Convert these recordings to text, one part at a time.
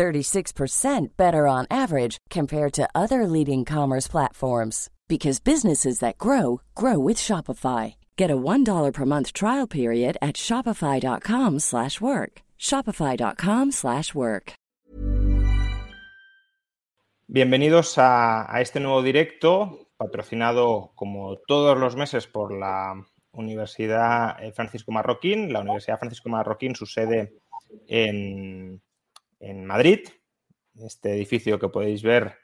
36% better on average compared to other leading commerce platforms because businesses that grow grow with Shopify. Get a $1 per month trial period at shopify.com/work. shopify.com/work. Bienvenidos a, a este nuevo directo patrocinado como todos los meses por la Universidad eh, Francisco Marroquín, la Universidad Francisco Marroquín, su sede en, en Madrid, este edificio que podéis ver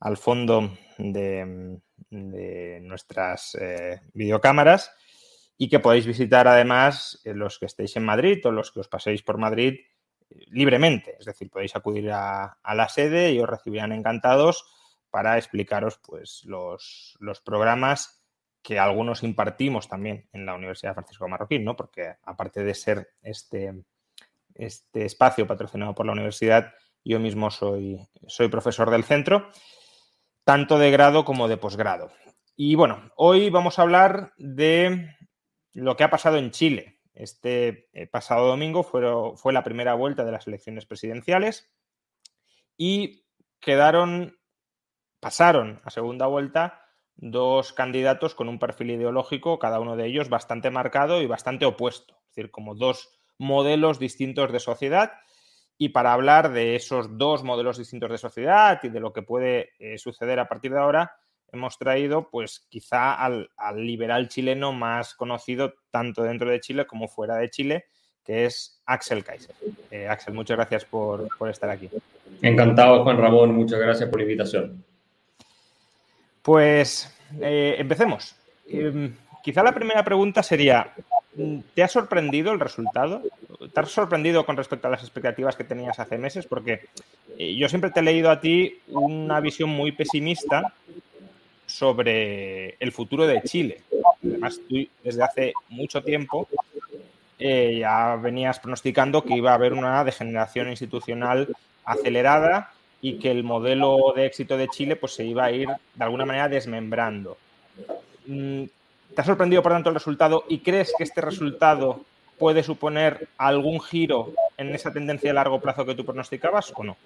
al fondo de, nuestras eh, videocámaras y que podéis visitar además eh, los que estéis en Madrid o los que os paséis por Madrid eh, libremente. Es decir, podéis acudir a, a, la sede y os recibirán encantados para explicaros pues, los, los, programas que algunos impartimos también en la Universidad Francisco Marroquín, ¿no? porque aparte de ser este, este espacio patrocinado por la universidad, yo mismo soy, soy profesor del centro tanto de grado como de posgrado. Y bueno, hoy vamos a hablar de lo que ha pasado en Chile. Este eh, pasado domingo fue, fue la primera vuelta de las elecciones presidenciales y quedaron, pasaron a segunda vuelta dos candidatos con un perfil ideológico, cada uno de ellos bastante marcado y bastante opuesto, es decir, como dos modelos distintos de sociedad y para hablar de esos dos modelos distintos de sociedad y de lo que puede eh, suceder a partir de ahora, hemos traído, pues quizá al, al, liberal chileno más conocido tanto dentro de Chile como fuera de Chile, que es Axel Kaiser. Eh, Axel, muchas gracias por, por, estar aquí. Encantado, Juan Ramón, muchas gracias por la invitación. Pues eh, empecemos. Eh, quizá la primera pregunta sería, ¿te ha sorprendido el resultado? ¿Te has sorprendido con respecto a las expectativas que tenías hace meses? Porque eh, yo siempre te he leído a ti una visión muy pesimista sobre el futuro de Chile. Además, tú desde hace mucho tiempo eh, ya venías pronosticando que iba a haber una degeneración institucional acelerada y que el modelo de éxito de Chile pues, se iba a ir de alguna manera desmembrando. ¿Te ha sorprendido, por tanto, el resultado y crees que este resultado puede suponer algún giro en esa tendencia a largo plazo que tú pronosticabas o no?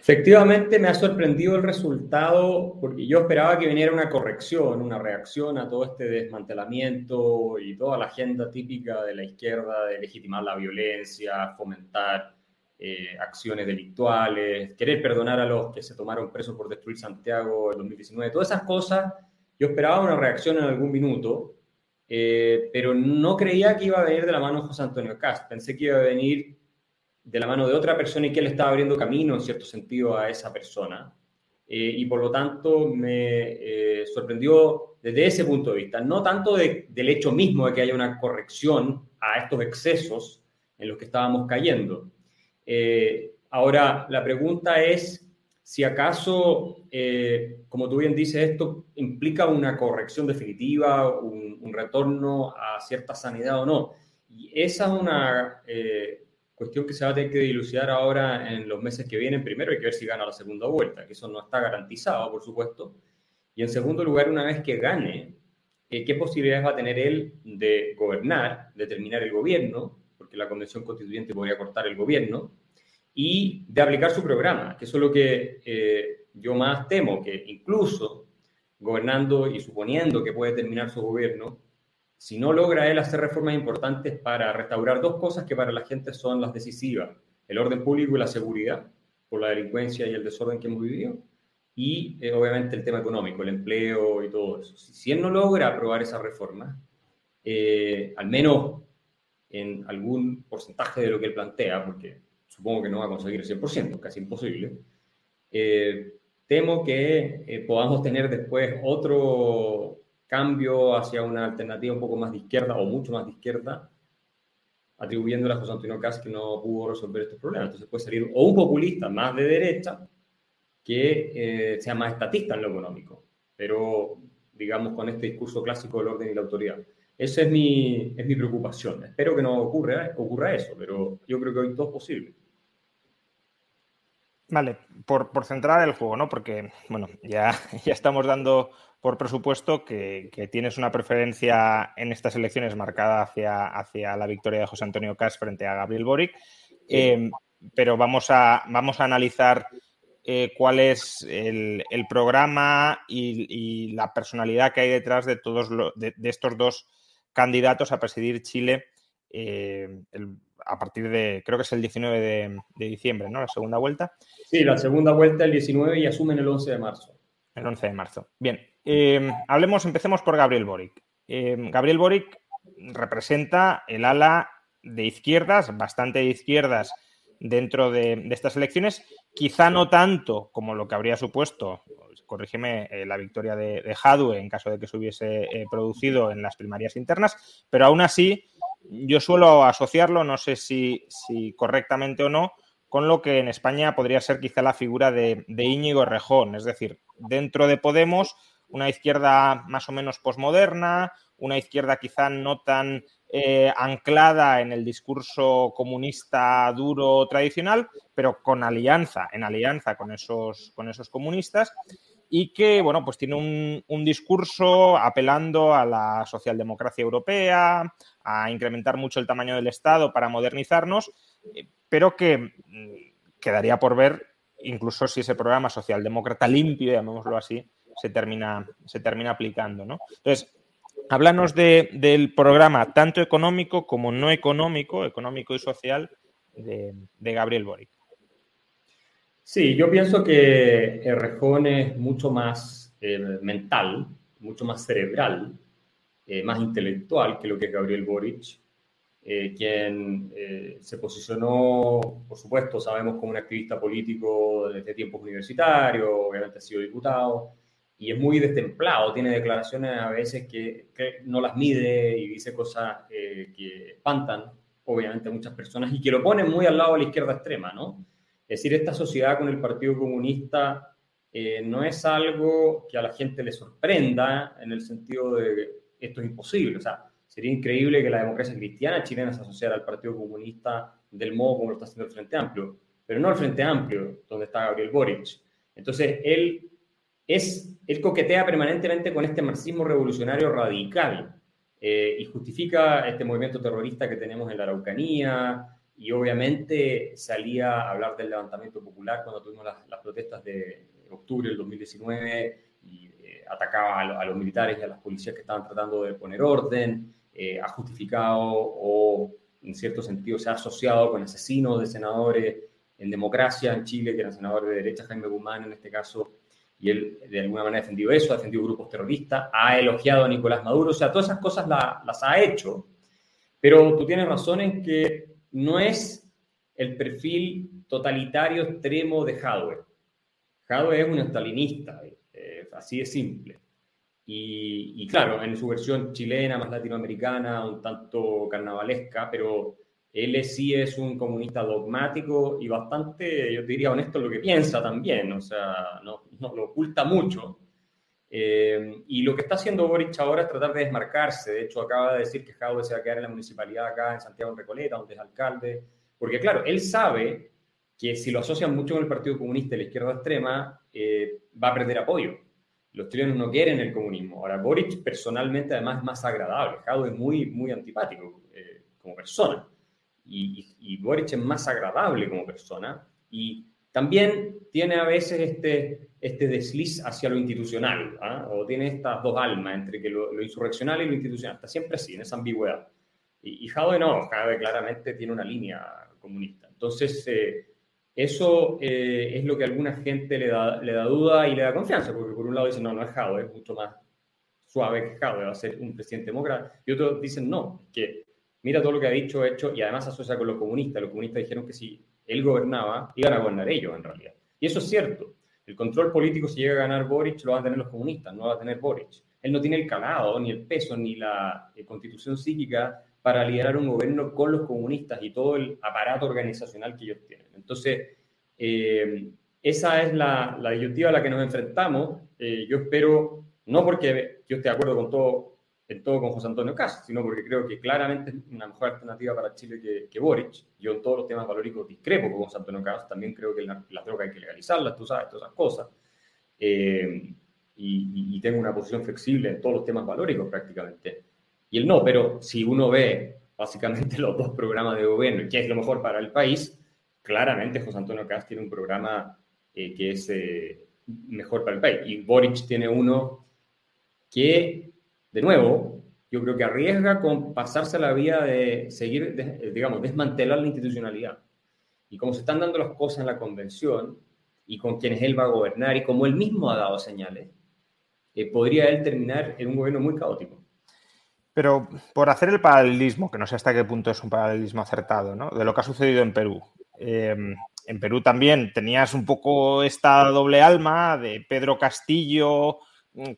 Efectivamente, me ha sorprendido el resultado porque yo esperaba que viniera una corrección, una reacción a todo este desmantelamiento y toda la agenda típica de la izquierda de legitimar la violencia, fomentar eh, acciones delictuales, querer perdonar a los que se tomaron presos por destruir Santiago en 2019, todas esas cosas. Yo esperaba una reacción en algún minuto, eh, pero no creía que iba a venir de la mano de José Antonio Cast. Pensé que iba a venir de la mano de otra persona y que él estaba abriendo camino, en cierto sentido, a esa persona. Eh, y por lo tanto me eh, sorprendió desde ese punto de vista, no tanto de, del hecho mismo de que haya una corrección a estos excesos en los que estábamos cayendo. Eh, ahora, la pregunta es si acaso, eh, como tú bien dices, esto implica una corrección definitiva, un, un, retorno a cierta sanidad o no. Y esa es una eh, cuestión que se va a tener que dilucidar ahora en los meses que vienen. Primero hay que ver si gana la segunda vuelta, que eso no está garantizado, por supuesto. Y en segundo lugar, una vez que gane, eh, ¿qué posibilidades va a tener él de gobernar, de terminar el gobierno? Porque la convención constituyente podría cortar el gobierno y de aplicar su programa, que eso es lo que eh, yo más temo, que incluso gobernando y suponiendo que puede terminar su gobierno, si no logra él hacer reformas importantes para restaurar dos cosas que para la gente son las decisivas, el orden público y la seguridad, por la delincuencia y el desorden que hemos vivido, y eh, obviamente el tema económico, el empleo y todo eso. Si, él no logra aprobar esa reforma, eh, al menos en algún porcentaje de lo que él plantea, porque supongo que no va a conseguir el 100%, casi imposible, eh, temo que eh, podamos tener después otro cambio hacia una alternativa un poco más de izquierda o mucho más de izquierda, atribuyéndole a José Antonio Caz que no pudo resolver estos problemas. Entonces puede salir o un populista más de derecha que sea más estatista en lo económico, pero digamos con este discurso clásico del orden y la autoridad. Esa es mi, es mi preocupación. Espero que no ocurra, ocurra eso, pero yo creo que hoy todo es posible. Vale, por, centrar el juego, ¿no? Porque, bueno, ya, ya estamos dando por presupuesto que, tienes una preferencia en estas elecciones marcada hacia, hacia la victoria de José Antonio Cas frente a Gabriel Boric. Em, pero vamos a, vamos a analizar eh, cuál es el, programa y, la personalidad que hay detrás de todos de, estos dos candidatos a presidir Chile eh, a partir de, creo que es el 19 de, diciembre, ¿no? La segunda vuelta. Sí, la segunda vuelta el 19 y asumen el 11 de marzo. El 11 de marzo. Bien, eh, hablemos, empecemos por Gabriel Boric. Gabriel Boric representa el ala de izquierdas, bastante de izquierdas dentro de, estas elecciones, quizá no tanto como lo que habría supuesto, corrígeme, eh, la victoria de, de, Hadwe en caso de que se hubiese eh, producido en las primarias internas, pero aún así yo suelo asociarlo, no sé si, correctamente o no, con lo que en España podría ser quizá la figura de, Íñigo Rejón, es decir, dentro de Podemos, una izquierda más o menos posmoderna, una izquierda quizá no tan eh, anclada en el discurso comunista duro tradicional, pero con alianza, en alianza con esos, con esos comunistas, y que, bueno, pues tiene un, discurso apelando a la socialdemocracia europea, a incrementar mucho el tamaño del Estado para modernizarnos, eh, pero que mm, quedaría por ver incluso si ese programa socialdemócrata limpio, llamémoslo así, se termina, se termina aplicando. ¿no? Entonces, Háblanos del programa tanto económico como no económico, económico y social, de, Gabriel Boric. Sí, yo pienso que Errejón es mucho más eh, mental, mucho más cerebral, eh, más intelectual que lo que es Gabriel Boric, eh, quien se posicionó, por supuesto, sabemos como un activista político desde tiempos universitarios, obviamente ha sido diputado, y es muy destemplado, tiene declaraciones a veces que, no las mide y dice cosas que espantan, obviamente, a muchas personas y que lo ponen muy al lado de la izquierda extrema, ¿no? Es decir, esta sociedad con el Partido Comunista eh, no es algo que a la gente le sorprenda en el sentido de que esto es imposible, o sea, sería increíble que la democracia cristiana chilena se asociara al Partido Comunista del modo como lo está haciendo el Frente Amplio, pero no el Frente Amplio, donde está Gabriel Boric. Entonces, él es, él coquetea permanentemente con este marxismo revolucionario radical eh, y justifica este movimiento terrorista que tenemos en la Araucanía y obviamente salía a hablar del levantamiento popular cuando tuvimos las, protestas de octubre del 2019 y eh, atacaba a, los militares y a las policías que estaban tratando de poner orden, eh, ha justificado o en cierto sentido se ha asociado con asesinos de senadores en democracia en Chile, que eran senadores de derecha, Jaime Guzmán en este caso, y él de alguna manera ha defendido eso, ha defendido grupos terroristas, ha elogiado a Nicolás Maduro, o sea, todas esas cosas las ha hecho, pero tú tienes razón en que no es el perfil totalitario extremo de Jadwe. Jadwe es un estalinista, eh, así de simple. Y, claro, en su versión chilena, más latinoamericana, un tanto carnavalesca, pero él sí es un comunista dogmático y bastante, yo diría, honesto en lo que piensa también, o sea, no, no lo oculta mucho. Eh, y lo que está haciendo Boric ahora es tratar de desmarcarse. De hecho, acaba de decir que Jaude se va a quedar en la municipalidad acá en Santiago de Recoleta, donde es alcalde. Porque, claro, él sabe que si lo asocian mucho con el Partido Comunista y la izquierda extrema, eh, va a perder apoyo. Los chilenos no quieren el comunismo. Ahora, Boric personalmente, además, es más agradable. Jaude es muy, muy antipático eh, como persona y, Boric es más agradable como persona y también tiene a veces este, este desliz hacia lo institucional, ¿ah? o tiene estas dos almas entre que lo, insurreccional y lo institucional, está siempre así, en esa ambigüedad. Y, y Jadwe no, Jadwe claramente tiene una línea comunista. Entonces, eh, eso eh, es lo que a alguna gente le da, duda y le da confianza, porque por un lado dicen, no, no es Jadwe, es mucho más suave que Jadwe, va a ser un presidente demócrata, y otros dicen, no, que mira todo lo que ha dicho, hecho, y además asocia con los comunistas. Los comunistas dijeron que si él gobernaba, iban a gobernar ellos en realidad. Y eso es cierto. El control político, si llega a ganar Boric, lo van a tener los comunistas, no va a tener Boric. Él no tiene el calado, ni el peso, ni la eh, constitución psíquica para liderar un gobierno con los comunistas y todo el aparato organizacional que ellos tienen. Entonces, eh, esa es la, la disyuntiva a la que nos enfrentamos. Eh, yo espero, no porque yo esté de acuerdo con todo, en todo con José Antonio Cast, sino porque creo que claramente es una mejor alternativa para Chile que, que Boric. Yo en todos los temas valóricos discrepo con José Antonio Cast, también creo que las la drogas hay que legalizarlas, tú sabes, todas esas cosas. Eh, y, y, tengo una posición flexible en todos los temas valóricos prácticamente. Y el no, pero si uno ve básicamente los dos programas de gobierno y qué es lo mejor para el país, claramente José Antonio Cast tiene un programa eh, que es eh, mejor para el país. Y Boric tiene uno que, de nuevo, yo creo que arriesga con pasarse la vía de seguir, digamos, desmantelar la institucionalidad. Y como se están dando las cosas en la convención y con quienes él va a gobernar y como él mismo ha dado señales, eh, podría él terminar en un gobierno muy caótico. Pero por hacer el paralelismo, que no sé hasta qué punto es un paralelismo acertado, ¿no? de lo que ha sucedido en Perú. Eh, en Perú también tenías un poco esta doble alma de Pedro Castillo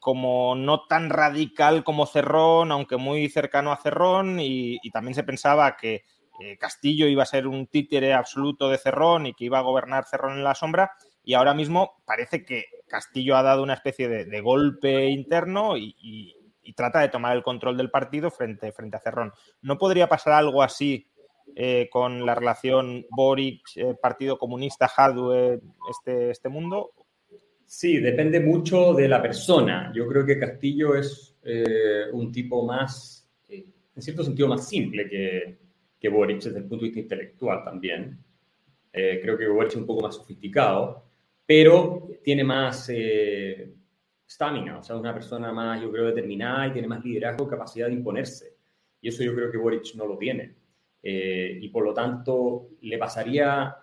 como no tan radical como Cerrón, aunque muy cercano a Cerrón, y, también se pensaba que eh, Castillo iba a ser un títere absoluto de Cerrón y que iba a gobernar Cerrón en la sombra, y ahora mismo parece que Castillo ha dado una especie de, golpe interno y, trata de tomar el control del partido frente, frente a Cerrón. ¿No podría pasar algo así eh, con la relación Boric-Partido eh, Comunista, Jadwe, este, este mundo? Sí, depende mucho de la persona. Yo creo que Castillo es eh, un tipo más, en cierto sentido, más simple que, que Boric desde el punto de vista intelectual también. creo que Boric es un poco más sofisticado, pero tiene más estamina, o sea, una persona más, yo creo, determinada y tiene más liderazgo, capacidad de imponerse. Y eso yo creo que Boric no lo tiene. Eh, y por lo tanto le pasaría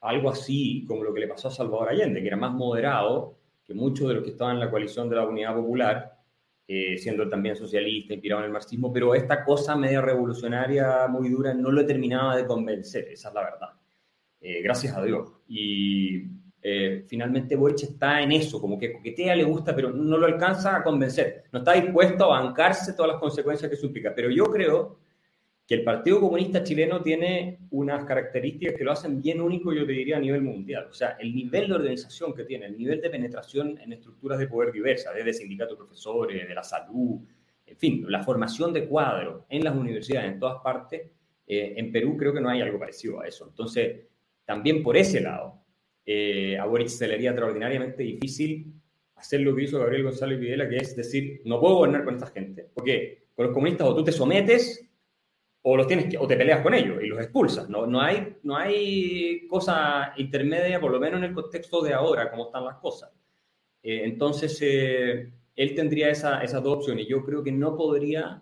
algo así como lo que le pasó a Salvador Allende, que era más moderado que muchos de los que estaban en la coalición de la Unidad Popular, eh, siendo también socialista, inspirado en el marxismo, pero esta cosa media revolucionaria muy dura no lo terminaba de convencer, esa es la verdad. Eh, gracias a Dios. Y finalmente Boric está en eso, como que coquetea, le gusta, pero no lo alcanza a convencer. No está dispuesto a bancarse todas las consecuencias que suplica. Pero yo creo que el Partido Comunista chileno tiene unas características que lo hacen bien único, yo te diría, a nivel mundial. O sea, el nivel de organización que tiene, el nivel de penetración en estructuras de poder diversas, desde sindicatos de profesores, de la salud, en fin, la formación de cuadros en las universidades, en todas partes, eh, en Perú creo que no hay algo parecido a eso. Entonces, también por ese lado, eh, a Boric se le haría extraordinariamente difícil hacer lo que hizo Gabriel González Videla, que es decir, no puedo gobernar con esta gente. Porque con los comunistas o tú te sometes o los tienes que, o te peleas con ellos y los expulsas. No, no, hay, no hay cosa intermedia, por lo menos en el contexto de ahora, como están las cosas. Eh, entonces, eh, él tendría esa, esas dos opciones. Yo creo que no podría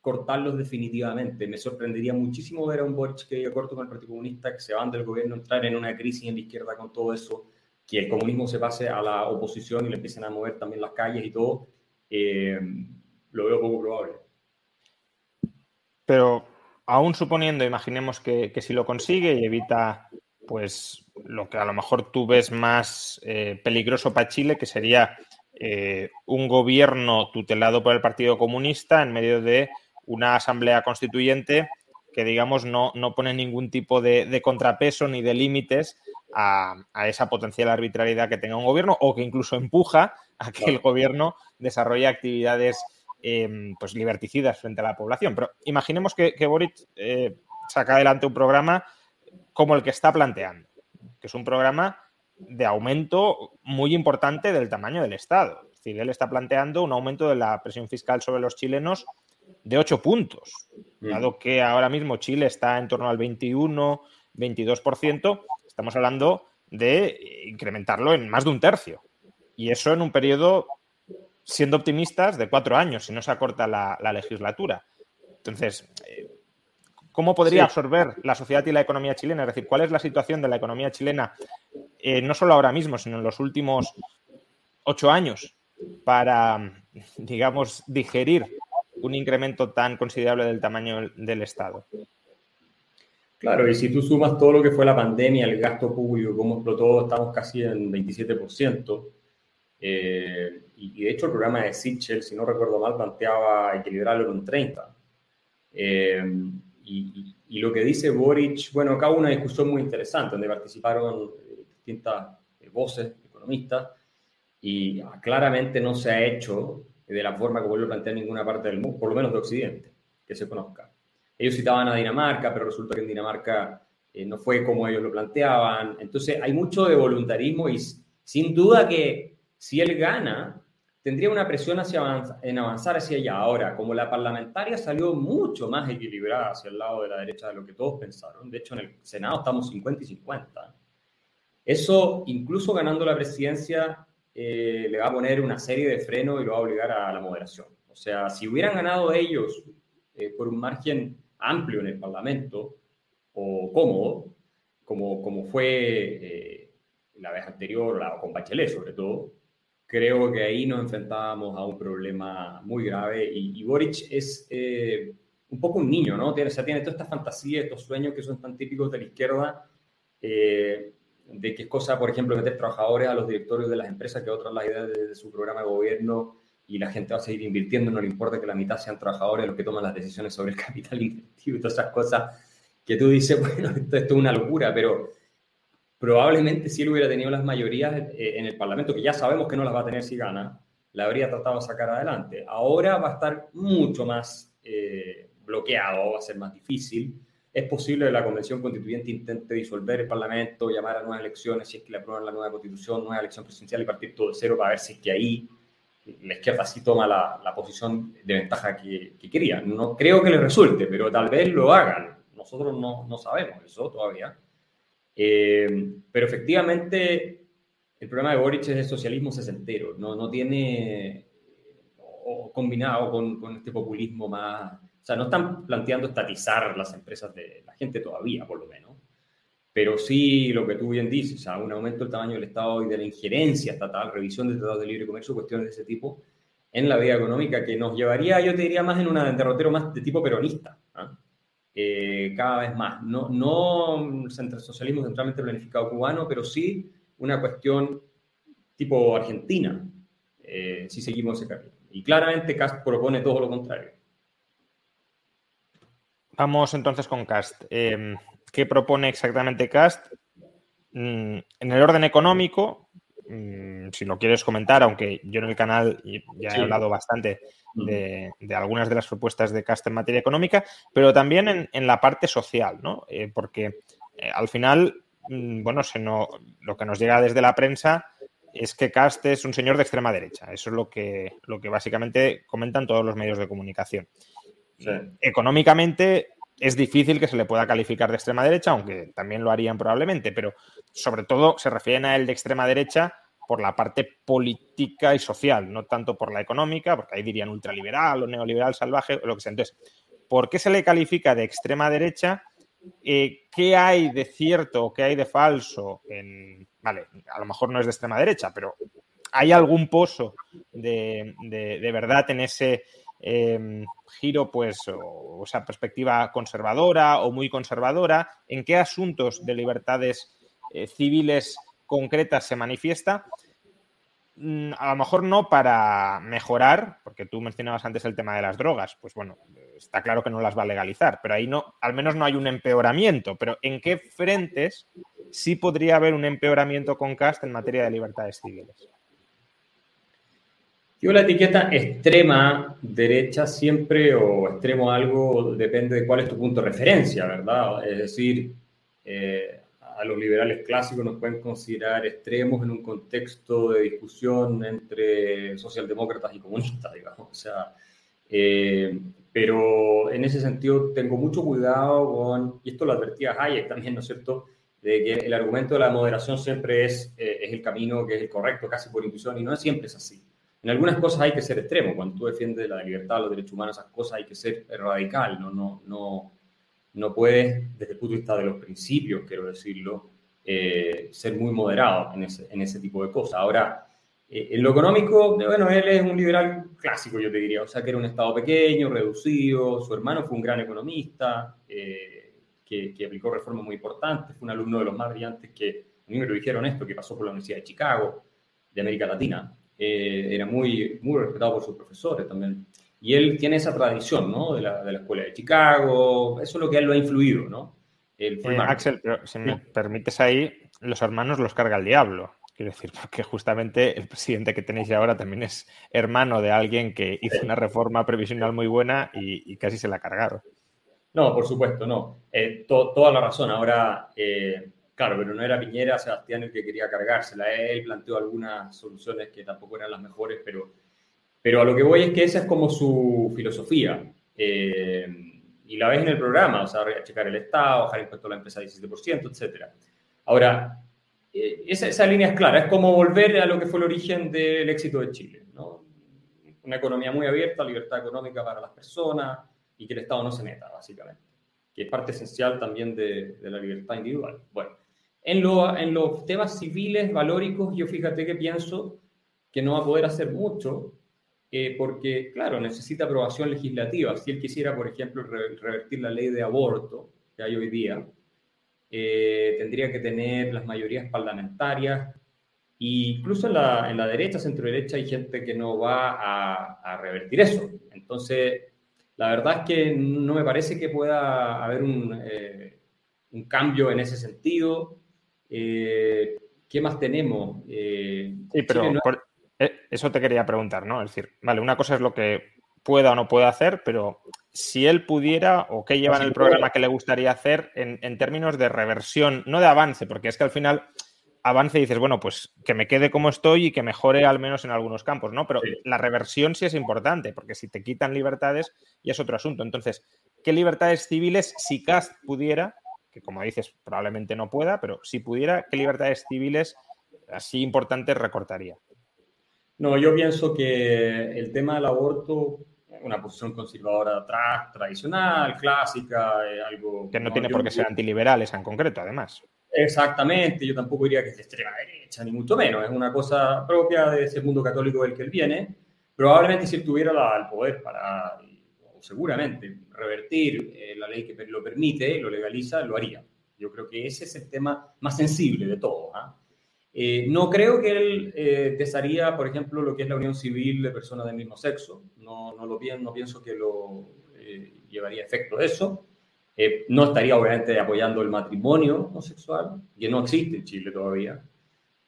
cortarlos definitivamente. Me sorprendería muchísimo ver a un Boric que diga corto con el Partido Comunista, que se van del gobierno, entrar en una crisis en la izquierda con todo eso, que el comunismo se pase a la oposición y le empiecen a mover también las calles y todo. Eh, lo veo poco probable. Pero aún suponiendo, imaginemos que, si lo consigue y evita pues lo que a lo mejor tú ves más eh, peligroso para Chile, que sería eh, un gobierno tutelado por el Partido Comunista en medio de una asamblea constituyente que, digamos, no, no pone ningún tipo de, contrapeso ni de límites a, a, esa potencial arbitrariedad que tenga un gobierno o que incluso empuja a que el gobierno desarrolle actividades Em, pues liberticidas frente a la población. Pero imaginemos que, Boric eh, saca adelante un programa como el que está planteando, que es un programa de aumento muy importante del tamaño del Estado. Es decir, él está planteando un aumento de la presión fiscal sobre los chilenos de 8 puntos, mm. dado que ahora mismo Chile está en torno al 21, 22%, estamos hablando de incrementarlo en más de un tercio. Y eso en un periodo siendo optimistas, de cuatro años, si no se acorta la, legislatura. Entonces, eh, ¿cómo podría absorber la sociedad y la economía chilena? Es decir, ¿cuál es la situación de la economía chilena, eh, no solo ahora mismo, sino en los últimos ocho años, para, digamos, digerir un incremento tan considerable del tamaño del Estado? Claro, y si tú sumas todo lo que fue la pandemia, el gasto público, cómo explotó, estamos casi en 27%. Eh, y, de hecho el programa de Sichel, si no recuerdo mal, planteaba equilibrarlo un 30. Eh, y, lo que dice Boric, bueno, acá hubo una discusión muy interesante donde participaron eh, distintas voces, economistas, y claramente no se ha hecho de la forma como lo plantea en ninguna parte del mundo, por lo menos de Occidente, que se conozca. Ellos citaban a Dinamarca, pero resulta que en Dinamarca eh, no fue como ellos lo planteaban. Entonces hay mucho de voluntarismo y sin duda que si él gana, tendría una presión hacia en avanzar hacia allá. Ahora, como la parlamentaria salió mucho más equilibrada hacia el lado de la derecha de lo que todos pensaron, de hecho en el Senado estamos 50 y 50, eso, incluso ganando la presidencia, eh, le va a poner una serie de frenos y lo va a obligar a la moderación. O sea, si hubieran ganado ellos eh, por un margen amplio en el Parlamento o cómodo, como, como fue eh, la vez anterior, la, con Bachelet sobre todo, creo que ahí nos enfrentábamos a un problema muy grave y, Boric es eh, un poco un niño, ¿no? Tiene, o sea, tiene todas estas fantasías, estos sueños que son tan típicos de la izquierda, eh, de que es cosa, por ejemplo, meter trabajadores a los directorios de las empresas, que otras las ideas de, su programa de gobierno y la gente va a seguir invirtiendo, no le importa que la mitad sean trabajadores los que toman las decisiones sobre el capital invertido y todas esas cosas que tú dices, bueno, esto, esto es una locura, pero probablemente si él hubiera tenido las mayorías eh, en el Parlamento, que ya sabemos que no las va a tener si gana, la habría tratado de sacar adelante. Ahora va a estar mucho más eh, bloqueado, va a ser más difícil. Es posible que la Convención Constituyente intente disolver el Parlamento, llamar a nuevas elecciones, si es que le aprueban la nueva Constitución, nueva elección presidencial y partir todo de cero para ver si es que ahí la izquierda sí toma la, posición de ventaja que, que, quería. No creo que le resulte, pero tal vez lo hagan. Nosotros no, no sabemos eso todavía. Eh, pero efectivamente, el problema de Boric es el socialismo sesentero, no, no tiene, o combinado con, con, este populismo más, o sea, no están planteando estatizar las empresas de la gente todavía, por lo menos, pero sí lo que tú bien dices, o sea, un aumento del tamaño del Estado y de la injerencia estatal, revisión de tratados de libre comercio, cuestiones de ese tipo, en la vida económica que nos llevaría, yo te diría, más en un derrotero más de tipo peronista. ¿ah? Eh, cada vez más. No, no socialismo centralmente planificado cubano, pero sí una cuestión tipo Argentina, eh, si seguimos ese camino. Y claramente Cast propone todo lo contrario. Vamos entonces con Cast. Em, ¿Qué propone exactamente Cast? Mm, en el orden económico, mm, si lo quieres comentar, aunque yo en el canal ya he hablado bastante de, algunas de las propuestas de Cast en materia económica, pero también en, la parte social, ¿no? Eh, porque eh, al final, mm, bueno, se no, lo que nos llega desde la prensa es que Cast es un señor de extrema derecha. Eso es lo que, lo que básicamente comentan todos los medios de comunicación. Económicamente es difícil que se le pueda calificar de extrema derecha, aunque también lo harían probablemente, pero sobre todo se refieren a él de extrema derecha por la parte política y social, no tanto por la económica, porque ahí dirían ultraliberal o neoliberal salvaje o lo que sea. Entonces, ¿por qué se le califica de extrema derecha? Eh, ¿Qué hay de cierto o qué hay de falso? En, vale, a lo mejor no es de extrema derecha, pero ¿hay algún pozo de, verdad en ese em, giro, pues, o, esa perspectiva conservadora o muy conservadora? ¿En qué asuntos de libertades eh, civiles concretas se manifiesta, mm, a lo mejor no para mejorar, porque tú mencionabas antes el tema de las drogas, pues bueno, está claro que no las va a legalizar, pero ahí no, al menos no hay un empeoramiento, pero ¿en qué frentes sí podría haber un empeoramiento con CAST en materia de libertades civiles? Yo la etiqueta extrema derecha siempre o extremo algo depende de cuál es tu punto de referencia, ¿verdad? Es decir, eh, a los liberales clásicos nos pueden considerar extremos en un contexto de discusión entre socialdemócratas y comunistas, digamos. O sea, eh, pero en ese sentido tengo mucho cuidado con, y esto lo advertía Hayek también, ¿no es cierto?, de que el argumento de la moderación siempre es, eh, es el camino que es el correcto, casi por intuición, y no siempre es así. En algunas cosas hay que ser extremo, cuando tú defiendes la libertad, los derechos humanos, esas cosas hay que ser radical, no, no, no, no puedes, desde el punto de vista de los principios, quiero decirlo, eh, ser muy moderado en ese, en ese tipo de cosas. Ahora, eh, en lo económico, bueno, él es un liberal clásico, yo te diría, o sea, que era un Estado pequeño, reducido, su hermano fue un gran economista, eh, que, que, aplicó reformas muy importantes, fue un alumno de los más brillantes que, a mí me lo dijeron esto, que pasó por la Universidad de Chicago, de América Latina, era muy, muy respetado por sus profesores también. Y él tiene esa tradición, ¿no? De la, de la escuela de Chicago, eso es lo que a él lo ha influido, ¿no? El Axel, pero si me permites ahí, los hermanos los carga el diablo. Quiero decir, porque justamente el presidente que tenéis ahora también es hermano de alguien que hizo una reforma previsional muy buena y, casi se la cargaron. No, por supuesto, no. Eh, toda la razón. Ahora, eh, claro, pero no era Piñera, Sebastián el que quería cargársela. Él planteó algunas soluciones que tampoco eran las mejores, pero, pero a lo que voy es que esa es como su filosofía. Eh, y la ves en el programa, o sea, checar el Estado, bajar el impuesto a la empresa 17%, etc. Ahora, eh, esa, línea es clara, es como volver a lo que fue el origen del éxito de Chile, ¿no? Una economía muy abierta, libertad económica para las personas y que el Estado no se meta, básicamente, que es parte esencial también de, la libertad individual. Bueno, en, lo, en los temas civiles, valóricos, yo fíjate que pienso que no va a poder hacer mucho, eh, porque, claro, necesita aprobación legislativa. Si él quisiera, por ejemplo, revertir la ley de aborto que hay hoy día, eh, tendría que tener las mayorías parlamentarias. E incluso en la, en la derecha, centro derecha, hay gente que no va a, revertir eso. Entonces, la verdad es que no me parece que pueda haber un, eh, un cambio en ese sentido. Eh, ¿Qué más tenemos? sí, pero eso te quería preguntar, ¿no? Es decir, vale, una cosa es lo que pueda o no pueda hacer, pero si él pudiera o qué lleva en el programa que le gustaría hacer en, términos de reversión, no de avance, porque es que al final avance y dices, bueno, pues que me quede como estoy y que mejore al menos en algunos campos, ¿no? Pero la reversión sí es importante, porque si te quitan libertades ya es otro asunto. Entonces, ¿qué libertades civiles, si Cast pudiera, que como dices probablemente no pueda, pero si pudiera, qué libertades civiles así importantes recortaría? No, yo pienso que el tema del aborto una posición conservadora atrás, tradicional, clásica, eh, algo... Que no, tiene por qué ser antiliberales en concreto, además. Exactamente, yo tampoco diría que es de extrema derecha, ni mucho menos, es una cosa propia de ese mundo católico del que él viene. Probablemente si él tuviera el poder para, o seguramente, revertir eh, la ley que lo permite, lo legaliza, lo haría. Yo creo que ese es el tema más sensible de todo. ¿ah? Eh, no creo que él eh, desearía, por ejemplo, lo que es la unión civil de personas del mismo sexo. No, no, lo, no pienso que lo eh, llevaría efecto de eso. Eh, no estaría, obviamente, apoyando el matrimonio homosexual, que no existe en Chile todavía.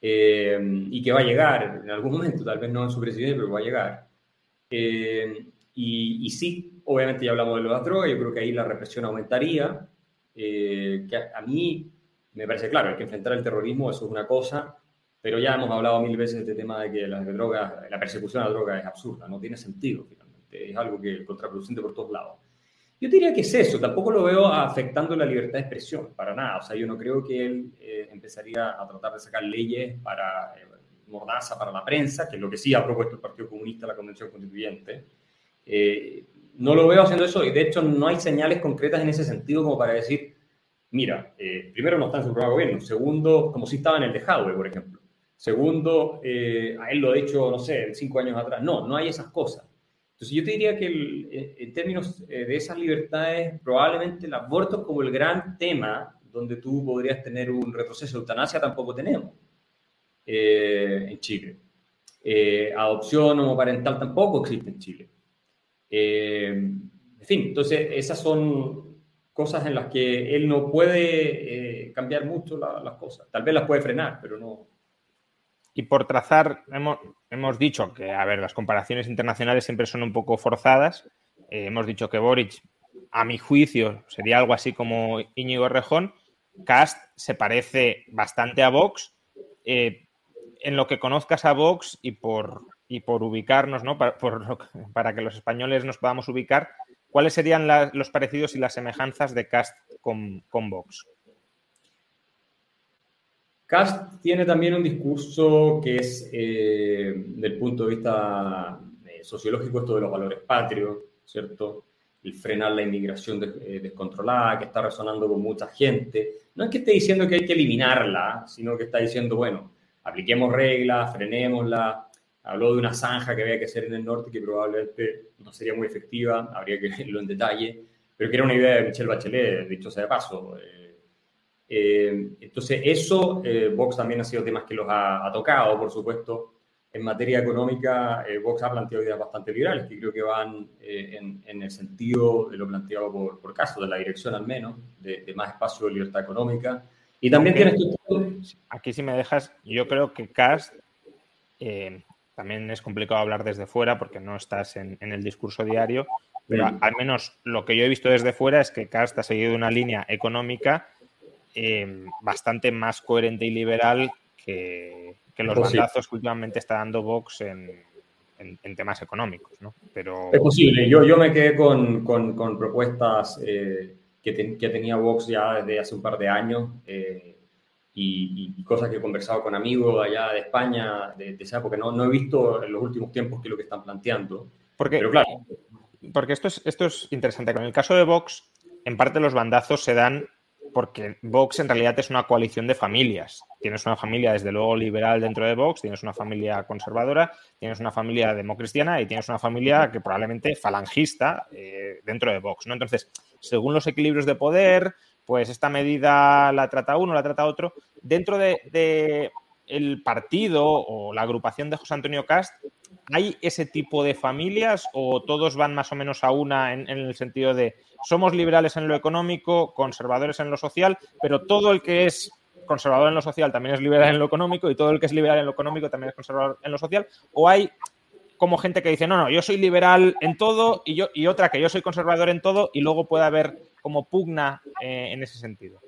y que va a llegar en algún momento, tal vez no en su presidencia, pero va a llegar. Y, y, sí, obviamente ya hablamos de las drogas, yo creo que ahí la represión aumentaría. que a, a mí me parece claro, hay que enfrentar el terrorismo, eso es una cosa, pero ya hemos hablado mil veces de este tema de que las drogas, la persecución a la droga es absurda, no tiene sentido finalmente, es algo que es contraproducente por todos lados. Yo diría que es eso, tampoco lo veo afectando la libertad de expresión, para nada. O sea, yo no creo que él eh, empezaría a tratar de sacar leyes para eh, mordaza para la prensa, que es lo que sí ha propuesto el Partido Comunista, la Convención Constituyente. Eh, no lo veo haciendo eso y de hecho no hay señales concretas en ese sentido como para decir, mira, eh, primero no está en su programa de gobierno, segundo, como si estaba en el de Jadwe, por ejemplo. Segundo, eh, a él lo ha hecho, no sé, cinco años atrás. No, no hay esas cosas. Entonces yo te diría que eh, en términos de esas libertades, probablemente el aborto como el gran tema donde tú podrías tener un retroceso eutanasia tampoco tenemos en Chile. adopción homoparental tampoco existe en Chile. en fin, entonces esas son cosas en las que él no puede eh, cambiar mucho las cosas. Tal vez las puede frenar, pero no. Y por trazar, hemos, hemos, dicho que, a ver, las comparaciones internacionales siempre son un poco forzadas. Eh, hemos dicho que Boric, a mi juicio, sería algo así como Íñigo Rejón. Cast se parece bastante a Vox. Eh, en lo que conozcas a Vox y por, y por ubicarnos, ¿no? Para, para que los españoles nos podamos ubicar, ¿Cuáles serían los parecidos y las semejanzas de Cast con, con Vox? Cast tiene también un discurso que es, eh, del punto de vista eh, sociológico, esto de los valores patrios, ¿cierto? El frenar la inmigración eh, descontrolada, que está resonando con mucha gente. No es que esté diciendo que hay que eliminarla, sino que está diciendo, bueno, apliquemos reglas, frenémosla, Habló de una zanja que había que hacer en el norte que probablemente no sería muy efectiva, habría que verlo en detalle, pero que era una idea de Michelle Bachelet, dicho sea de paso. Eh, eh, entonces, eso, eh, Vox también ha sido temas que los ha, tocado, por supuesto. En materia económica, Vox ha planteado ideas bastante liberales, que creo que van en, el sentido de lo planteado por, por caso, de la dirección al menos, de, de más espacio de libertad económica. Y también tienes tú... Aquí si me dejas, yo creo que Cast eh, también es complicado hablar desde fuera porque no estás en, el discurso diario, pero al menos lo que yo he visto desde fuera es que Cast ha seguido una línea económica eh, bastante más coherente y liberal que, los bandazos que últimamente está dando Vox en, temas económicos, ¿no? Pero... Es posible. Yo, yo me quedé con, propuestas eh, que, tenía Vox ya desde hace un par de años eh, y, cosas que he conversado con amigos allá de España, de, de porque no, no he visto en los últimos tiempos qué es lo que están planteando. Porque, Pero claro. Porque esto es, esto es interesante. Con el caso de Vox, en parte los bandazos se dan porque Vox en realidad es una coalición de familias. Tienes una familia, desde luego, liberal dentro de Vox, tienes una familia conservadora, tienes una familia democristiana y tienes una familia que probablemente falangista eh, dentro de Vox. ¿no? Entonces, según los equilibrios de poder, pues esta medida la trata uno, la trata otro. Dentro de, el partido o la agrupación de José Antonio Cast, ¿hay ese tipo de familias o todos van más o menos a una en el sentido de somos liberales en lo económico, conservadores en lo social, pero todo el que es conservador en lo social también es liberal en lo económico y todo el que es liberal en lo económico también es conservador en lo social, o hay como gente que dice, no, no, yo soy liberal en todo y, yo, y otra que yo soy conservador en todo y luego puede haber como pugna eh, en ese sentido.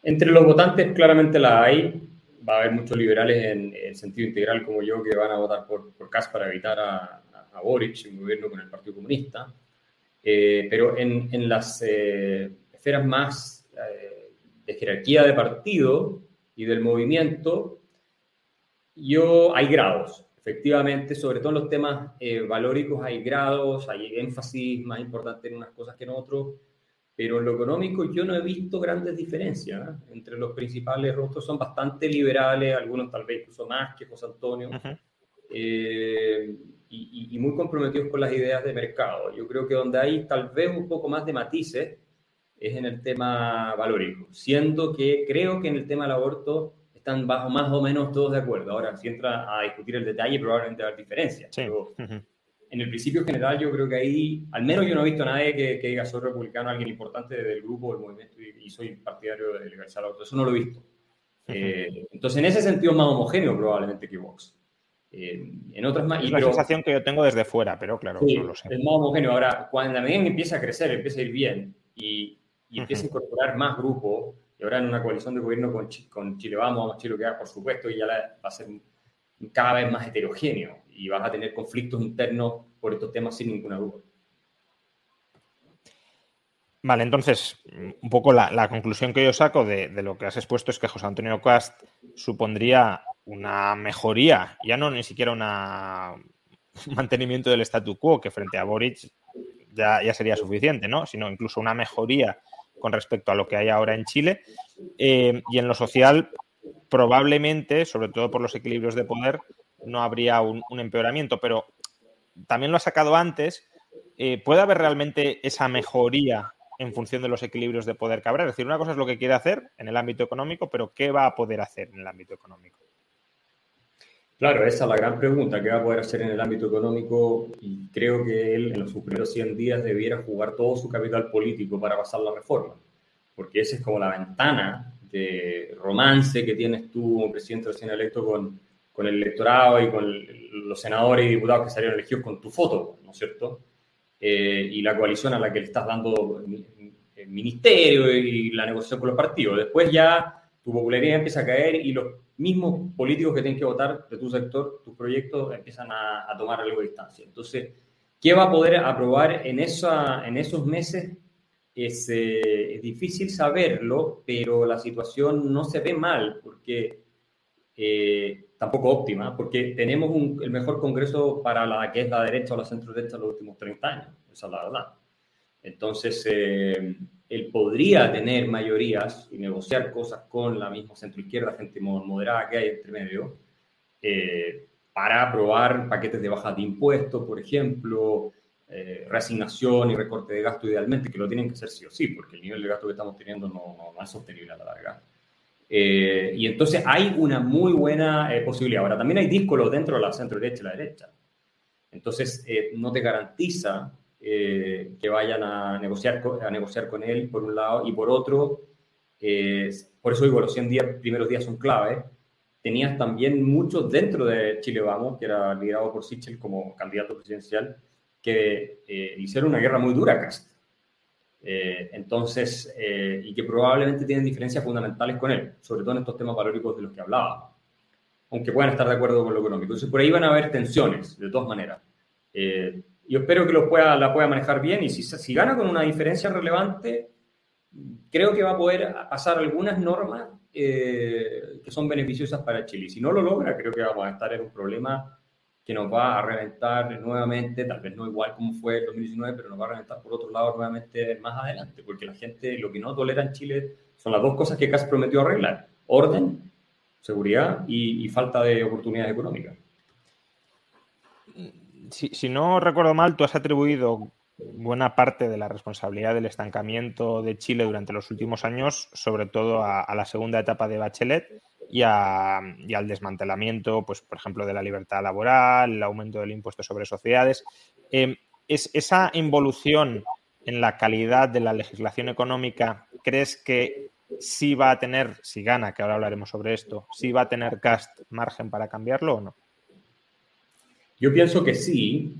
Entre los votantes claramente la hay, va a haber muchos liberales en, sentido integral como yo que van a votar por, por para evitar a, a Boric, un gobierno con el Partido Comunista. Eh, pero en, en las eh, esferas más eh, de jerarquía de partido y del movimiento, yo hay grados. Efectivamente, sobre todo en los temas valóricos hay grados, hay énfasis más importante en unas cosas que en otras, pero en lo económico yo no he visto grandes diferencias entre los principales rostros, son bastante liberales, algunos tal vez incluso más que José Antonio y, muy comprometidos con las ideas de mercado. Yo creo que donde hay tal vez un poco más de matices es en el tema valórico, siendo que creo que en el tema del aborto están bajo más o menos todos de acuerdo. Ahora, si entra a discutir el detalle, probablemente va a haber diferencias. Pero en el principio general, yo creo que ahí, al menos yo no he visto a nadie que, diga soy republicano, alguien importante del grupo, del movimiento, y, soy partidario de legalizar el aborto. Eso no lo he visto. Eh, entonces, en ese sentido, más homogéneo probablemente que Vox. Eh, en otras más. Es la sensación que yo tengo desde fuera, pero claro, no lo sé. Es más homogéneo. Ahora, cuando la medida empieza a crecer, empieza a ir bien y, empieza a incorporar más grupos, ahora en una coalición de gobierno con, con Chile Vamos, Chile que por supuesto, y ya va a ser cada vez más heterogéneo y vas a tener conflictos internos por estos temas sin ninguna duda. Vale, entonces, un poco la, conclusión que yo saco de, de, lo que has expuesto es que José Antonio Cast supondría una mejoría, ya no ni siquiera un mantenimiento del statu quo, que frente a Boric ya, ya, sería suficiente, ¿no? Sino incluso una mejoría con respecto a lo que hay ahora en Chile. Eh, y en lo social, probablemente, sobre todo por los equilibrios de poder, no habría un, empeoramiento, pero también lo ha sacado antes. Eh, ¿Puede haber realmente esa mejoría en función de los equilibrios de poder que habrá? Es decir, una cosa es lo que quiere hacer en el ámbito económico, pero ¿qué va a poder hacer en el ámbito económico? Claro, esa es la gran pregunta que va a poder hacer en el ámbito económico y creo que él en los primeros 100 días debiera jugar todo su capital político para pasar la reforma, porque esa es como la ventana de romance que tienes tú como presidente recién electo con, con el electorado y con los senadores y diputados que salieron elegidos con tu foto, ¿no es cierto? Eh, y la coalición a la que le estás dando el ministerio y la negociación con los partidos. Después ya tu popularidad empieza a caer y los mismos políticos que tienen que votar de tu sector, tus proyectos, empiezan a, tomar algo de distancia. Entonces, ¿qué va a poder aprobar en, esa, en esos meses? Es, eh, es, difícil saberlo, pero la situación no se ve mal, porque eh, tampoco óptima, porque tenemos el mejor congreso para la que es la derecha o la centro derecha los últimos 30 años, esa es la verdad. Entonces, eh, él podría tener mayorías y negociar cosas con la misma centroizquierda, gente moderada que hay entre medio, eh, para aprobar paquetes de baja de impuestos, por ejemplo, eh, reasignación y recorte de gasto idealmente, que lo tienen que hacer sí o sí, porque el nivel de gasto que estamos teniendo no, no, es sostenible a la larga. Eh, y entonces hay una muy buena posibilidad. Ahora, también hay díscolos dentro de la centro derecha y la derecha. Entonces, no te garantiza eh, que vayan a negociar, a negociar con él, por un lado, y por otro, por eso digo, los 100 días, primeros días son clave, tenías también muchos dentro de Chile Vamos, que era liderado por Sichel como candidato presidencial, que eh, hicieron una guerra muy dura a Cast. Eh, entonces, eh, y que probablemente tienen diferencias fundamentales con él, sobre todo en estos temas valóricos de los que hablaba, aunque puedan estar de acuerdo con lo económico. Entonces, por ahí van a haber tensiones, de todas maneras. Yo espero que lo pueda, la pueda manejar bien y si, si gana con una diferencia relevante, creo que va a poder pasar algunas normas que son beneficiosas para Chile. Si no lo logra, creo que vamos a estar en un problema que nos va a reventar nuevamente, tal vez no igual como fue el 2019, pero nos va a reventar por otro lado nuevamente más adelante, porque la gente lo que no tolera en Chile son las dos cosas que casi prometió arreglar, orden, seguridad y, falta de oportunidades económicas. Si, no recuerdo mal, tú has atribuido buena parte de la responsabilidad del estancamiento de Chile durante los últimos años, sobre todo a, la segunda etapa de Bachelet y, al desmantelamiento, pues, por ejemplo, de la libertad laboral, el aumento del impuesto sobre sociedades. Em, ¿Es esa involución en la calidad de la legislación económica, crees que sí va a tener, si gana, que ahora hablaremos sobre esto, sí va a tener CAST margen para cambiarlo o no? Yo pienso que sí.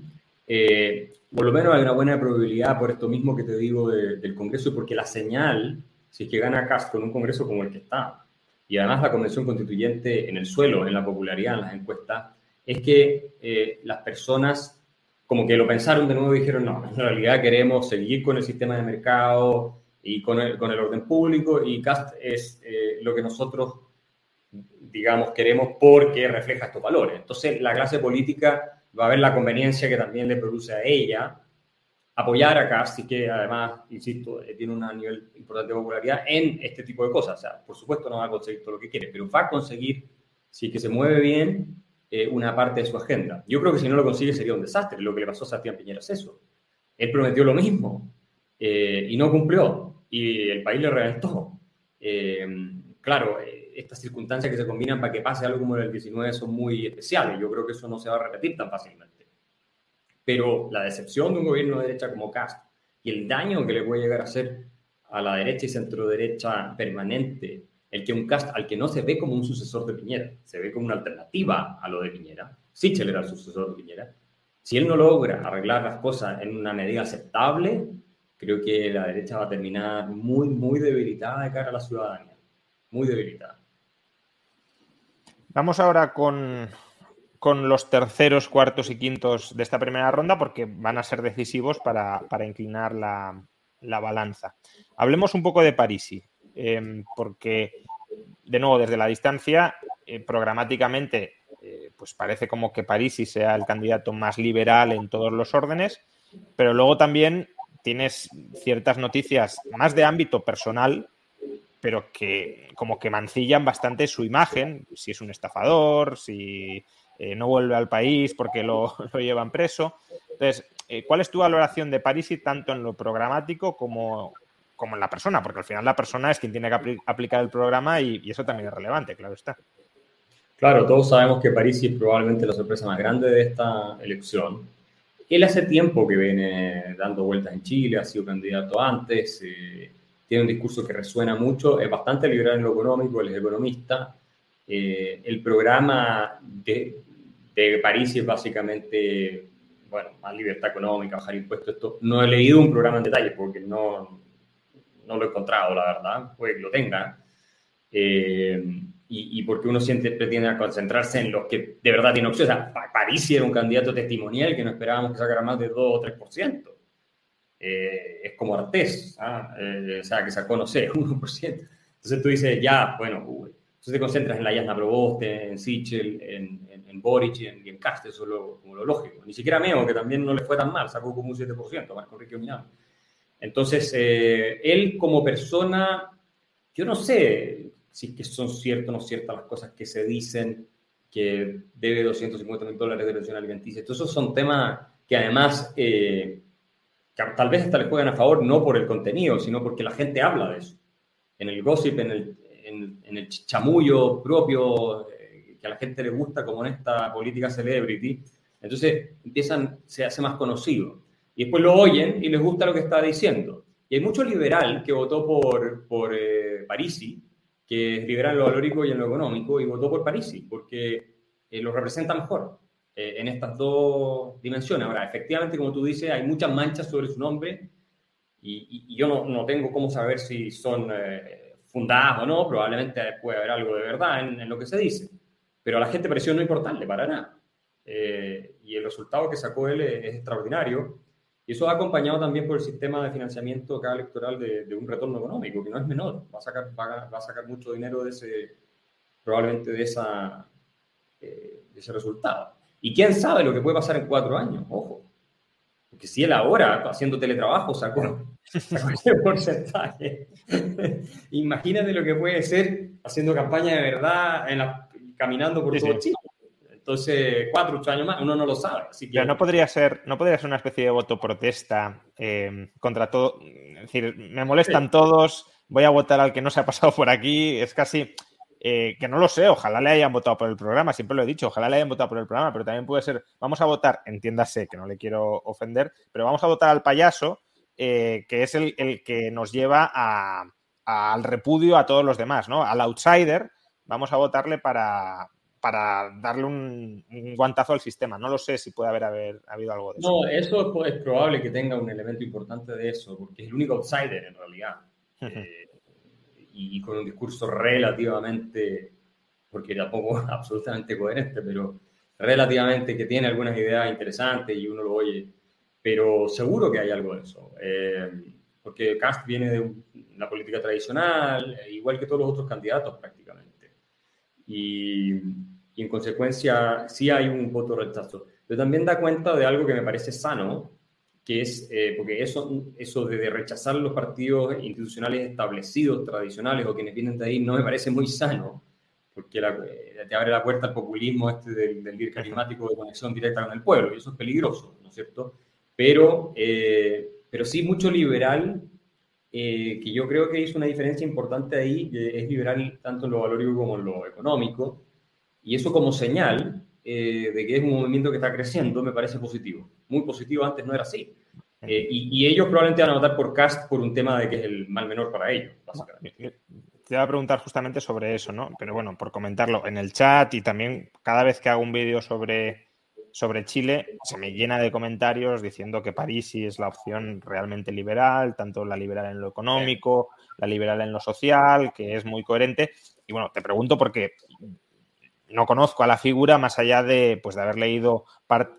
Eh, por lo menos hay una buena probabilidad por esto mismo que te digo del Congreso, porque la señal, si es que gana Cast con un Congreso como el que está, y además la Convención Constituyente en el suelo, en la popularidad, en las encuestas, es que eh, las personas como que lo pensaron de nuevo y dijeron, no, en realidad queremos seguir con el sistema de mercado y con el, con el orden público y CAST es eh, lo que nosotros, digamos, queremos porque refleja estos valores. Entonces, la clase política va a ver la conveniencia que también le produce a ella apoyar a Casti, que además, insisto, eh, tiene un nivel importante de popularidad en este tipo de cosas. O sea, por supuesto no va a conseguir todo lo que quiere, pero va a conseguir, si es que se mueve bien, eh, una parte de su agenda. Yo creo que si no lo consigue sería un desastre. Lo que le pasó a Sebastián Piñera es eso. Él prometió lo mismo eh, y no cumplió y el país le reventó. claro, estas circunstancias que se combinan para que pase algo como el 19 son muy especiales. Yo creo que eso no se va a repetir tan fácilmente. Pero la decepción de un gobierno de derecha como Cast y el daño que le puede llegar a hacer a la derecha y centro derecha permanente, el que un Cast al que no se ve como un sucesor de Piñera, se ve como una alternativa a lo de Piñera, Sichel era el sucesor de Piñera, si él no logra arreglar las cosas en una medida aceptable, creo que la derecha va a terminar muy, muy debilitada de cara a la ciudadanía, muy debilitada. Vamos ahora con, los terceros, cuartos y quintos de esta primera ronda porque van a ser decisivos para, inclinar la, balanza. Hablemos un poco de Parisi, em, porque, de nuevo, desde la distancia, eh, programáticamente, eh, pues parece como que Parisi sea el candidato más liberal en todos los órdenes, pero luego también tienes ciertas noticias más de ámbito personal pero que como que mancillan bastante su imagen, si es un estafador, si eh, no vuelve al país porque lo, llevan preso. Entonces, eh, ¿cuál es tu valoración de Parisi tanto en lo programático como, como en la persona? Porque al final la persona es quien tiene que aplicar el programa y, eso también es relevante, claro está. Claro, todos sabemos que Parisi es probablemente la sorpresa más grande de esta elección. Él hace tiempo que viene dando vueltas en Chile, ha sido candidato antes. Eh, tiene un discurso que resuena mucho, es bastante liberal en lo económico, él es economista. Eh, el programa de, de, París es básicamente, bueno, más libertad económica, bajar impuestos, esto. No he leído un programa en detalle porque no, no lo he encontrado, la verdad, puede que lo tenga. Eh, y, y, porque uno siempre pretende concentrarse en los que de verdad tienen opción. O sea, París era un candidato testimonial que no esperábamos que sacara más de 2 o 3%. Eh, es como Artés, ¿ah? eh, o sea, que sacó, no sé, 1%. Entonces tú dices, ya, bueno, entonces te concentras en la Yasna Proboste, en Sichel, en, en, Boric y en, en eso es lo, como lo lógico. Ni siquiera Meo, que también no le fue tan mal, sacó como un 7%, Marco Enrique Milán. Entonces, eh, él como persona, yo no sé si que son ciertas o no ciertas las cosas que se dicen, que debe 250 mil dólares de pensión alimenticia. Entonces, esos son temas que además tal vez hasta le juegan a favor no por el contenido, sino porque la gente habla de eso. En el gossip, en el, en, el chamullo propio eh, que a la gente le gusta, como en esta política celebrity. Entonces empiezan, se hace más conocido. Y después lo oyen y les gusta lo que está diciendo. Y hay mucho liberal que votó por, por eh, Parisi, que es liberal en lo valórico y en lo económico, y votó por Parisi, porque eh, lo representa mejor eh, en estas dos dimensiones. Ahora, efectivamente, como tú dices, hay muchas manchas sobre su nombre, y, yo no, no, tengo cómo saber si son eh, fundadas o no, probablemente puede haber algo de verdad en, lo que se dice, pero a la gente pareció no importarle para nada. y el resultado que sacó él es, es extraordinario. Y eso va acompañado también por el sistema de financiamiento cada electoral de, un retorno económico, que no es menor. Va a sacar, va a, sacar mucho dinero de ese, probablemente de, esa, eh, de ese resultado. Y quién sabe lo que puede pasar en cuatro años, ojo. Porque si él ahora, haciendo teletrabajo, sacó, ese porcentaje, imagínate lo que puede ser haciendo campaña de verdad, en caminando por todo Chile. Entonces, cuatro, ocho años más, uno no lo sabe. Así que... no podría ser, no podría ser una especie de voto protesta eh, contra todo. Es decir, me molestan todos, voy a votar al que no se ha pasado por aquí. Es casi eh, que no lo sé, ojalá le hayan votado por el programa, siempre lo he dicho, ojalá le hayan votado por el programa, pero también puede ser, vamos a votar, entiéndase que no le quiero ofender, pero vamos a votar al payaso, eh, que es el, que nos lleva al repudio a todos los demás, ¿no? Al outsider, vamos a votarle para, para darle un, guantazo al sistema. No lo sé si puede haber, haber habido algo de eso. No, eso es, probable que tenga un elemento importante de eso, porque es el único outsider en realidad. Eh, y, con un discurso relativamente, porque tampoco absolutamente coherente, pero relativamente que tiene algunas ideas interesantes y uno lo oye. Pero seguro que hay algo de eso. Eh, porque Cast viene de la política tradicional, igual que todos los otros candidatos prácticamente. Y, y en consecuencia sí hay un voto rechazo. Pero también da cuenta de algo que me parece sano, que es, eh, porque eso, eso de rechazar los partidos institucionales establecidos, tradicionales o quienes vienen de ahí, no me parece muy sano, porque eh, te abre la puerta al populismo este del, del líder carismático de conexión directa con el pueblo, y eso es peligroso, ¿no es cierto? Pero, eh, pero sí mucho liberal, que yo creo que hizo una diferencia importante ahí, es liberal tanto en lo valórico como en lo económico, y eso como señal eh, de que es un movimiento que está creciendo me parece positivo. Muy positivo, antes no era así. Eh, y, ellos probablemente van a votar por Cast por un tema de que es el mal menor para ellos, básicamente. Te iba a preguntar justamente sobre eso, ¿no? Pero bueno, por comentarlo en el chat y también cada vez que hago un vídeo sobre, sobre Chile, se me llena de comentarios diciendo que París sí es la opción realmente liberal, tanto la liberal en lo económico, la liberal en lo social, que es muy coherente. Y bueno, te pregunto porque no conozco a la figura más allá de, pues, de haber leído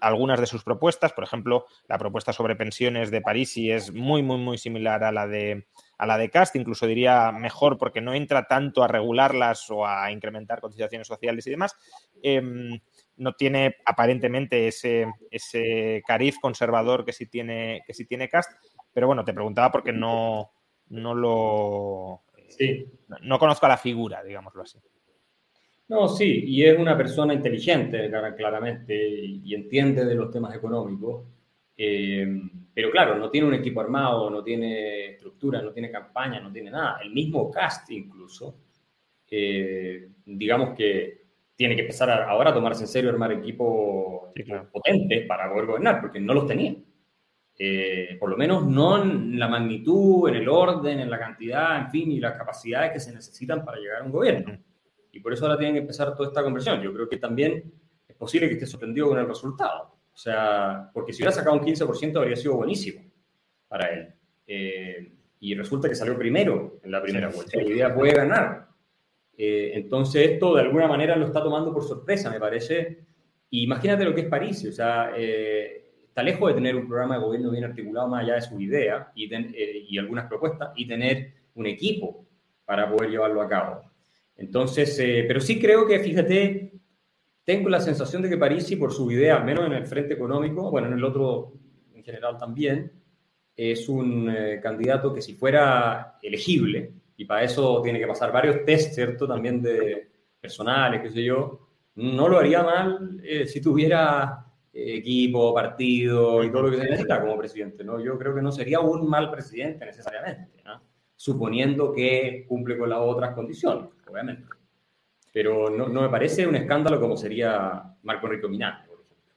algunas de sus propuestas. Por ejemplo, la propuesta sobre pensiones de Parisi es muy, muy, muy similar a la de, a la de Cast, incluso diría mejor porque no entra tanto a regularlas o a incrementar cotizaciones sociales y demás. Em, no tiene aparentemente ese, ese cariz conservador que sí tiene, que sí tiene Cast, pero bueno, te preguntaba porque no, no lo... no conozco a la figura, digámoslo así. No, sí, y es una persona inteligente, claramente, y entiende de los temas económicos, eh, pero claro, no tiene un equipo armado, no tiene estructura, no tiene campaña, no tiene nada. El mismo cast incluso, eh, digamos que tiene que empezar ahora a tomarse en serio armar equipos potentes para poder gobernar, porque no los tenía. Eh, por lo menos no en la magnitud, en el orden, en la cantidad, en fin, y las capacidades que se necesitan para llegar a un gobierno. Y por eso ahora tienen que empezar toda esta conversión. Yo creo que también es posible que esté sorprendido con el resultado. O sea, porque si hubiera sacado un 15% habría sido buenísimo para él. Eh, y resulta que salió primero en la primera vuelta. La idea puede ganar. Eh, entonces esto de alguna manera lo está tomando por sorpresa, me parece. Y imagínate lo que es París. O sea, eh, está lejos de tener un programa de gobierno bien articulado más allá de su idea y, y algunas propuestas y tener un equipo para poder llevarlo a cabo. Entonces, eh, pero sí creo que, fíjate, tengo la sensación de que Parisi, por su idea, al menos en el frente económico, bueno, en el otro en general también, es un eh, candidato que si fuera elegible, y para eso tiene que pasar varios test, ¿cierto? También de personales, qué sé yo, no lo haría mal eh, si tuviera equipo, partido y todo lo que se necesita como presidente, ¿no? Yo creo que no sería un mal presidente necesariamente, ¿no? Suponiendo que cumple con las otras condiciones, obviamente. Pero no, me parece un escándalo como sería Marco Enrique Minati, por ejemplo.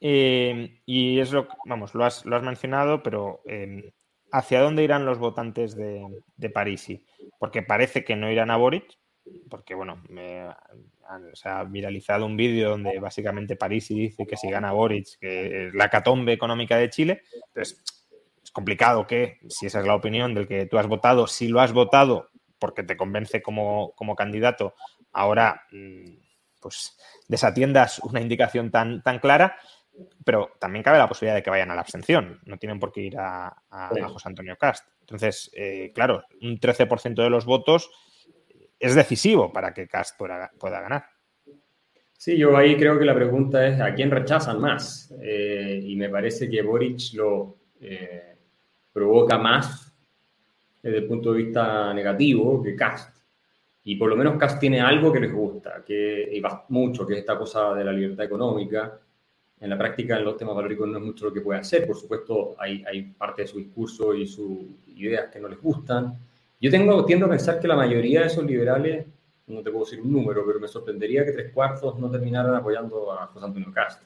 Eh, y es lo, vamos, lo has, mencionado, pero eh, ¿hacia dónde irán los votantes de, de Parisi? Porque parece que no irán a Boric, porque bueno, se ha viralizado un vídeo donde básicamente Parisi dice que si gana Boric, que es la catombe económica de Chile. Entonces, es complicado que, si esa es la opinión del que tú has votado, si lo has votado porque te convence como, como candidato, ahora mm, pues desatiendas una indicación tan, tan clara, pero también cabe la posibilidad de que vayan a la abstención, no tienen por qué ir a, José Antonio Cast. Entonces, eh, claro, un 13% de los votos es decisivo para que Cast pueda, ganar. Sí, yo ahí creo que la pregunta es a quién rechazan más. Eh, y me parece que Boric lo eh, provoca más desde el punto de vista negativo que Cast. Y por lo menos Cast tiene algo que les gusta, que y mucho, que es esta cosa de la libertad económica. En la práctica, en los temas valóricos no es mucho lo que puede hacer. Por supuesto, hay, hay parte de su discurso y sus ideas que no les gustan. Yo tengo, tiendo a pensar que la mayoría de esos liberales, no te puedo decir un número, pero me sorprendería que tres cuartos no terminaran apoyando a José Antonio Cast.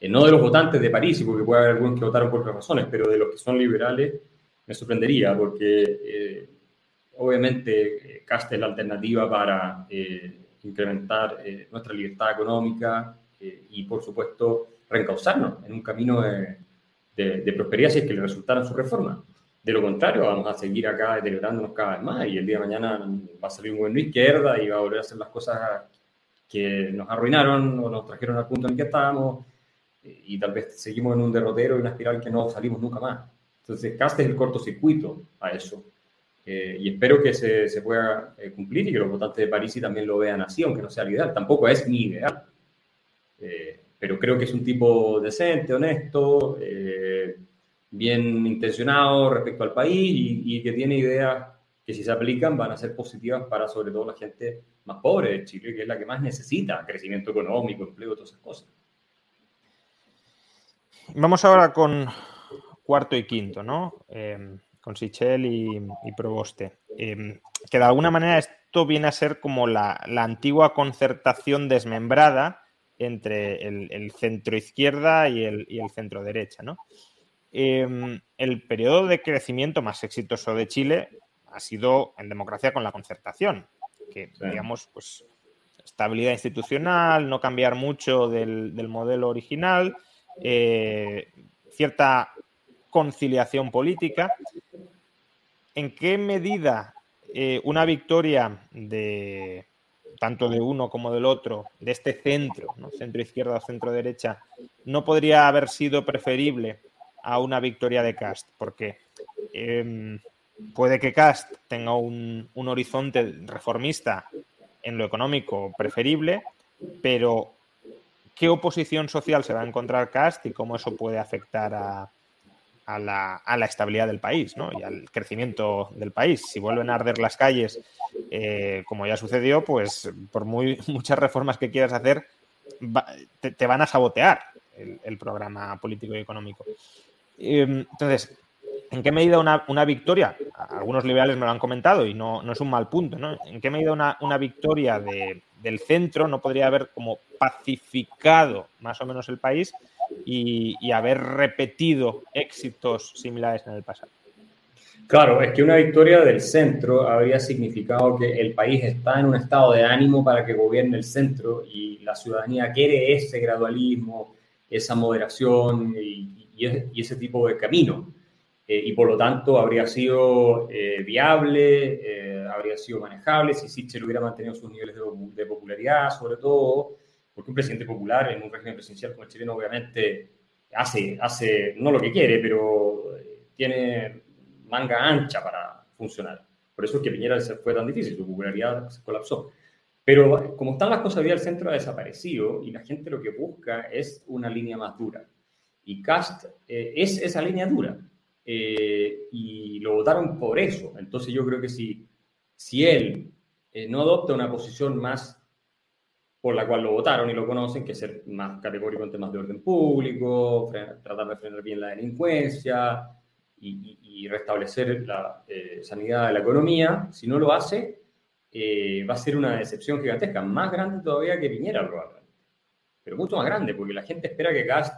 Eh, no de los votantes de París, porque puede haber algunos que votaron por otras razones, pero de los que son liberales, me sorprendería, porque eh, obviamente, Cast es la alternativa para eh, incrementar eh, nuestra libertad económica eh, y, por supuesto, reencauzarnos en un camino de, de, prosperidad si es que le resultara su reforma. De lo contrario, vamos a seguir acá deteriorándonos cada vez más y el día de mañana va a salir un gobierno de izquierda y va a volver a hacer las cosas que nos arruinaron o nos trajeron al punto en el que estábamos y tal vez seguimos en un derrotero y una espiral que no salimos nunca más. Entonces, Cast es el cortocircuito a eso. Eh, y espero que se, se pueda eh, cumplir y que los votantes de París también lo vean así, aunque no sea el ideal. Tampoco es mi ideal. Eh, pero creo que es un tipo decente, honesto, bien intencionado respecto al país y, y, que tiene ideas que si se aplican van a ser positivas para sobre todo la gente más pobre de Chile, que es la que más necesita crecimiento económico, empleo, todas esas cosas. Vamos ahora con cuarto y quinto, ¿no? con Sichel y, Proboste. Em, que de alguna manera esto viene a ser como la, antigua concertación desmembrada entre el, centro izquierda y el, centro derecha. Em, el periodo de crecimiento más exitoso de Chile ha sido en democracia con la concertación, que digamos, pues estabilidad institucional, no cambiar mucho del, modelo original, eh, cierta conciliación política. ¿En qué medida eh, una victoria de tanto de uno como del otro, de este centro, centro izquierda o centro derecha, no podría haber sido preferible a una victoria de Cast? Porque em, puede que Cast tenga un, un horizonte reformista en lo económico preferible, pero ¿qué oposición social se va a encontrar Cast y cómo eso puede afectar a, la, estabilidad del país ¿no? y al crecimiento del país. Si vuelven a arder las calles, eh, como ya sucedió, pues por muy, muchas reformas que quieras hacer, te, van a sabotear el, programa político y económico. Em, entonces, ¿en qué medida una, victoria? Algunos liberales me lo han comentado y no, es un mal punto, ¿no? ¿En qué medida una victoria de, del centro no podría haber como pacificado más o menos el país y, haber repetido éxitos similares en el pasado. Claro, es que una victoria del centro habría significado que el país está en un estado de ánimo para que gobierne el centro y la ciudadanía quiere ese gradualismo, esa moderación y, ese tipo de camino. Eh, y por lo tanto habría sido eh, viable, eh, habría sido manejable si Sichel hubiera mantenido sus niveles de, de popularidad, sobre todo, porque un presidente popular en un régimen presidencial como el chileno obviamente hace, hace no lo que quiere, pero eh, tiene manga ancha para funcionar. Por eso es que Piñera fue tan difícil, su popularidad se colapsó. Pero como están las cosas el centro ha desaparecido y la gente lo que busca es una línea más dura. Y Cast eh, es esa línea dura. Eh, y lo votaron por eso. Entonces yo creo que si, si él no adopta una posición más por la cual lo votaron y lo conocen, que es ser más categórico en temas de orden público, tratar de frenar bien la delincuencia y, restablecer la eh, sanidad de la economía. Si no lo hace, eh, va a ser una decepción gigantesca, más grande todavía que Piñera probablemente, pero mucho más grande, porque la gente espera que Gas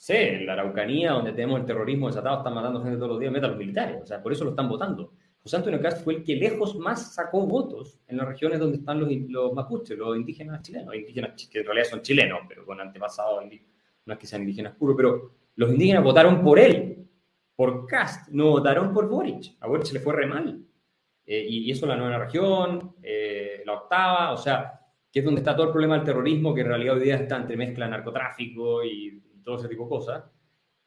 sé, en la Araucanía, donde tenemos el terrorismo desatado, están matando gente todos los días, meta a los militares. O sea, por eso lo están votando. José Antonio Cast fue el que lejos más sacó votos en las regiones donde están los, los mapuches, los indígenas chilenos, indígenas que en realidad son chilenos, pero con antepasados, no es que sean indígenas puros, pero los indígenas votaron por él, por Cast, no votaron por Boric. A Boric le fue re mal. Eh, y, eso la nueva región, eh, la octava, o sea, que es donde está todo el problema del terrorismo, que en realidad hoy día está entre mezcla narcotráfico y, todo ese tipo de cosas.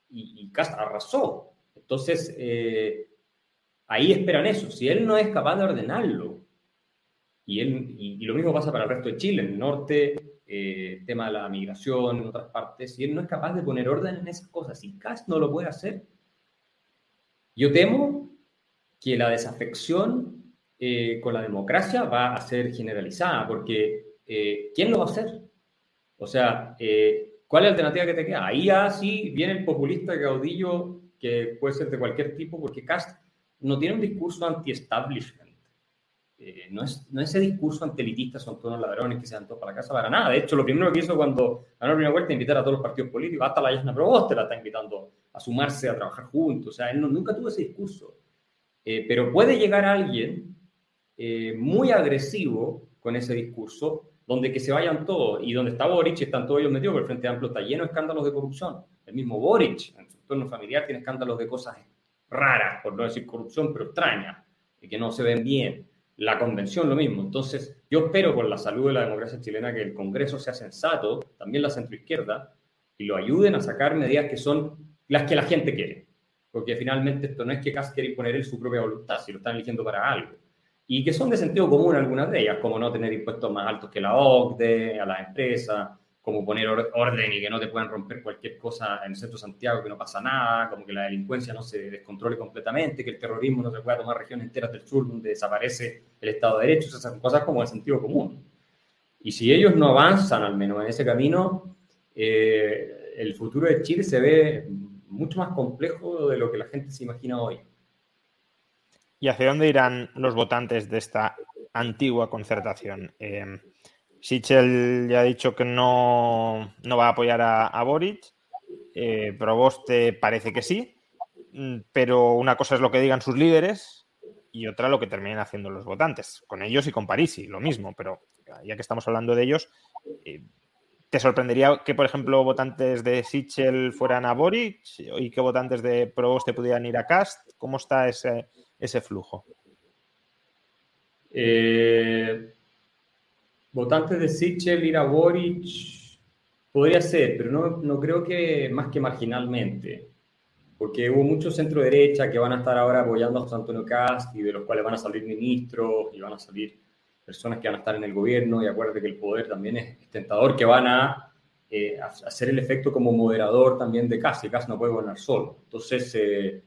Y, y Cast arrasó. Entonces, eh, ahí esperan eso. Si él no es capaz de ordenarlo, y, él, y, lo mismo pasa para el resto de Chile, el norte, eh, tema de la migración, en otras partes, si él no es capaz de poner orden en esas cosas, si Cast no lo puede hacer, yo temo que la desafección eh, con la democracia va a ser generalizada, porque eh, ¿quién lo va a hacer? O sea, ¿cuál es la alternativa que te queda? Ahí así viene el populista caudillo que puede ser de cualquier tipo, porque Cast no tiene un discurso anti-establishment. Eh, no, es, no ese discurso antelitista, son todos los ladrones que se todos para la casa, para nada. De hecho, lo primero que hizo cuando ganó la primera vuelta, invitar a todos los partidos políticos, hasta la Yasna Proboste la está invitando a sumarse, a trabajar juntos. O sea, él nunca tuvo ese discurso. Eh, pero puede llegar alguien eh, muy agresivo con ese discurso, donde que se vayan todos, y donde está Boric, están todos ellos metidos, porque el Frente Amplio está lleno de escándalos de corrupción. El mismo Boric, en su entorno familiar, tiene escándalos de cosas raras, por no decir corrupción, pero extrañas, y que no se ven bien. La convención lo mismo. Entonces, yo espero por la salud de la democracia chilena que el Congreso sea sensato, también la centroizquierda, y lo ayuden a sacar medidas que son las que la gente quiere. Porque finalmente esto no es que Kass quiera imponer él su propia voluntad, si lo están eligiendo para algo. Y que son de sentido común algunas de ellas, como no tener impuestos más altos que la OCDE, a las empresas, como poner orden y que no te puedan romper cualquier cosa en el centro de Santiago, que no pasa nada, como que la delincuencia no se descontrole completamente, que el terrorismo no se pueda tomar regiones enteras del sur donde desaparece el Estado de Derecho, esas cosas como el sentido común. Y si ellos no avanzan al menos en ese camino, eh, el futuro de Chile se ve mucho más complejo de lo que la gente se imagina hoy. ¿Y hacia dónde irán los votantes de esta antigua concertación? Eh, Sichel ya ha dicho que no, va a apoyar a, Boric. Eh, Proboste parece que sí. Mm, pero una cosa es lo que digan sus líderes y otra lo que terminen haciendo los votantes. Con ellos y con Parisi, lo mismo. Pero ya que estamos hablando de ellos, eh, ¿te sorprendería que, por ejemplo, votantes de Sichel fueran a Boric y que votantes de Proboste pudieran ir a Cast? ¿Cómo está ese, ese flujo? Eh votantes de Sichel ir a Boric podría ser, pero no, no creo que más que marginalmente, porque hubo muchos centro derecha que van a estar ahora apoyando a José Antonio Cast y de los cuales van a salir ministros y van a salir personas que van a estar en el gobierno y acuérdate que el poder también es tentador, que van a eh, hacer el efecto como moderador también de Cast y Cast no puede gobernar solo. Entonces, eh,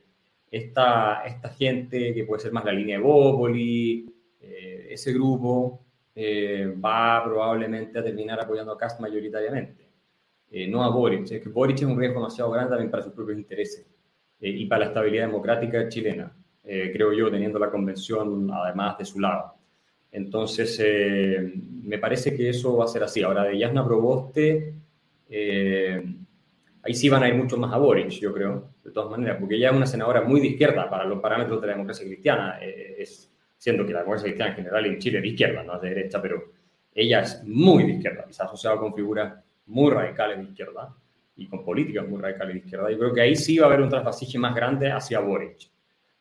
esta, esta gente que puede ser más la línea de Bópoli, eh, ese grupo, eh, va probablemente a terminar apoyando a Cast mayoritariamente, eh, no a Boric. Es que Boric es un riesgo demasiado grande también para sus propios intereses eh, y para la estabilidad democrática chilena, creo yo, teniendo la convención además de su lado. Entonces, me parece que eso va a ser así. Ahora, de Yasna Proboste, ahí sí van a ir mucho más a Boric, yo creo, de todas maneras, porque ella es una senadora muy de izquierda para los parámetros de la democracia cristiana. es siendo que la democracia cristiana en general en Chile es de izquierda, no es de derecha, pero ella es muy de izquierda, se ha asociado con figuras muy radicales de izquierda y con políticas muy radicales de izquierda. Yo creo que ahí sí va a haber un trasvasije más grande hacia Boric.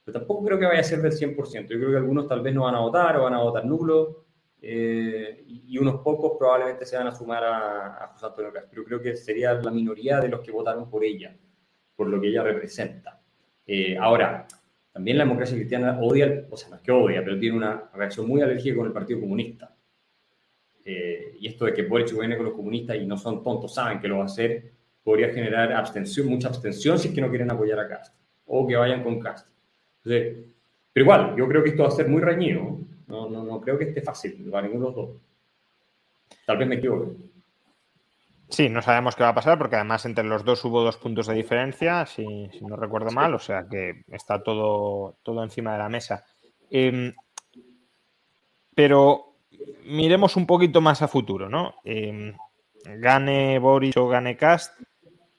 Pero tampoco creo que vaya a ser del 100%. Yo creo que algunos tal vez no van a votar o van a votar nulo eh, y unos pocos probablemente se van a sumar a, José Antonio Castro. Pero creo que sería la minoría de los que votaron por ella, por lo que ella representa. Eh, ahora, también la democracia cristiana odia, o sea, no es que odia, pero tiene una reacción muy alérgica con el Partido Comunista. Eh, y esto de que Boric viene con los comunistas y no son tontos, saben que lo va a hacer, podría generar abstención, mucha abstención si es que no quieren apoyar a Cast o que vayan con Cast. pero igual, yo creo que esto va a ser muy reñido. No, no, no creo que esté fácil para ninguno de los dos. Tal vez me equivoque. Sí, no sabemos qué va a pasar porque además entre los dos hubo dos puntos de diferencia, si, no recuerdo mal, o sea que está todo, todo encima de la mesa. Em, pero miremos un poquito más a futuro, ¿no? Em, gane Boris o gane Cast,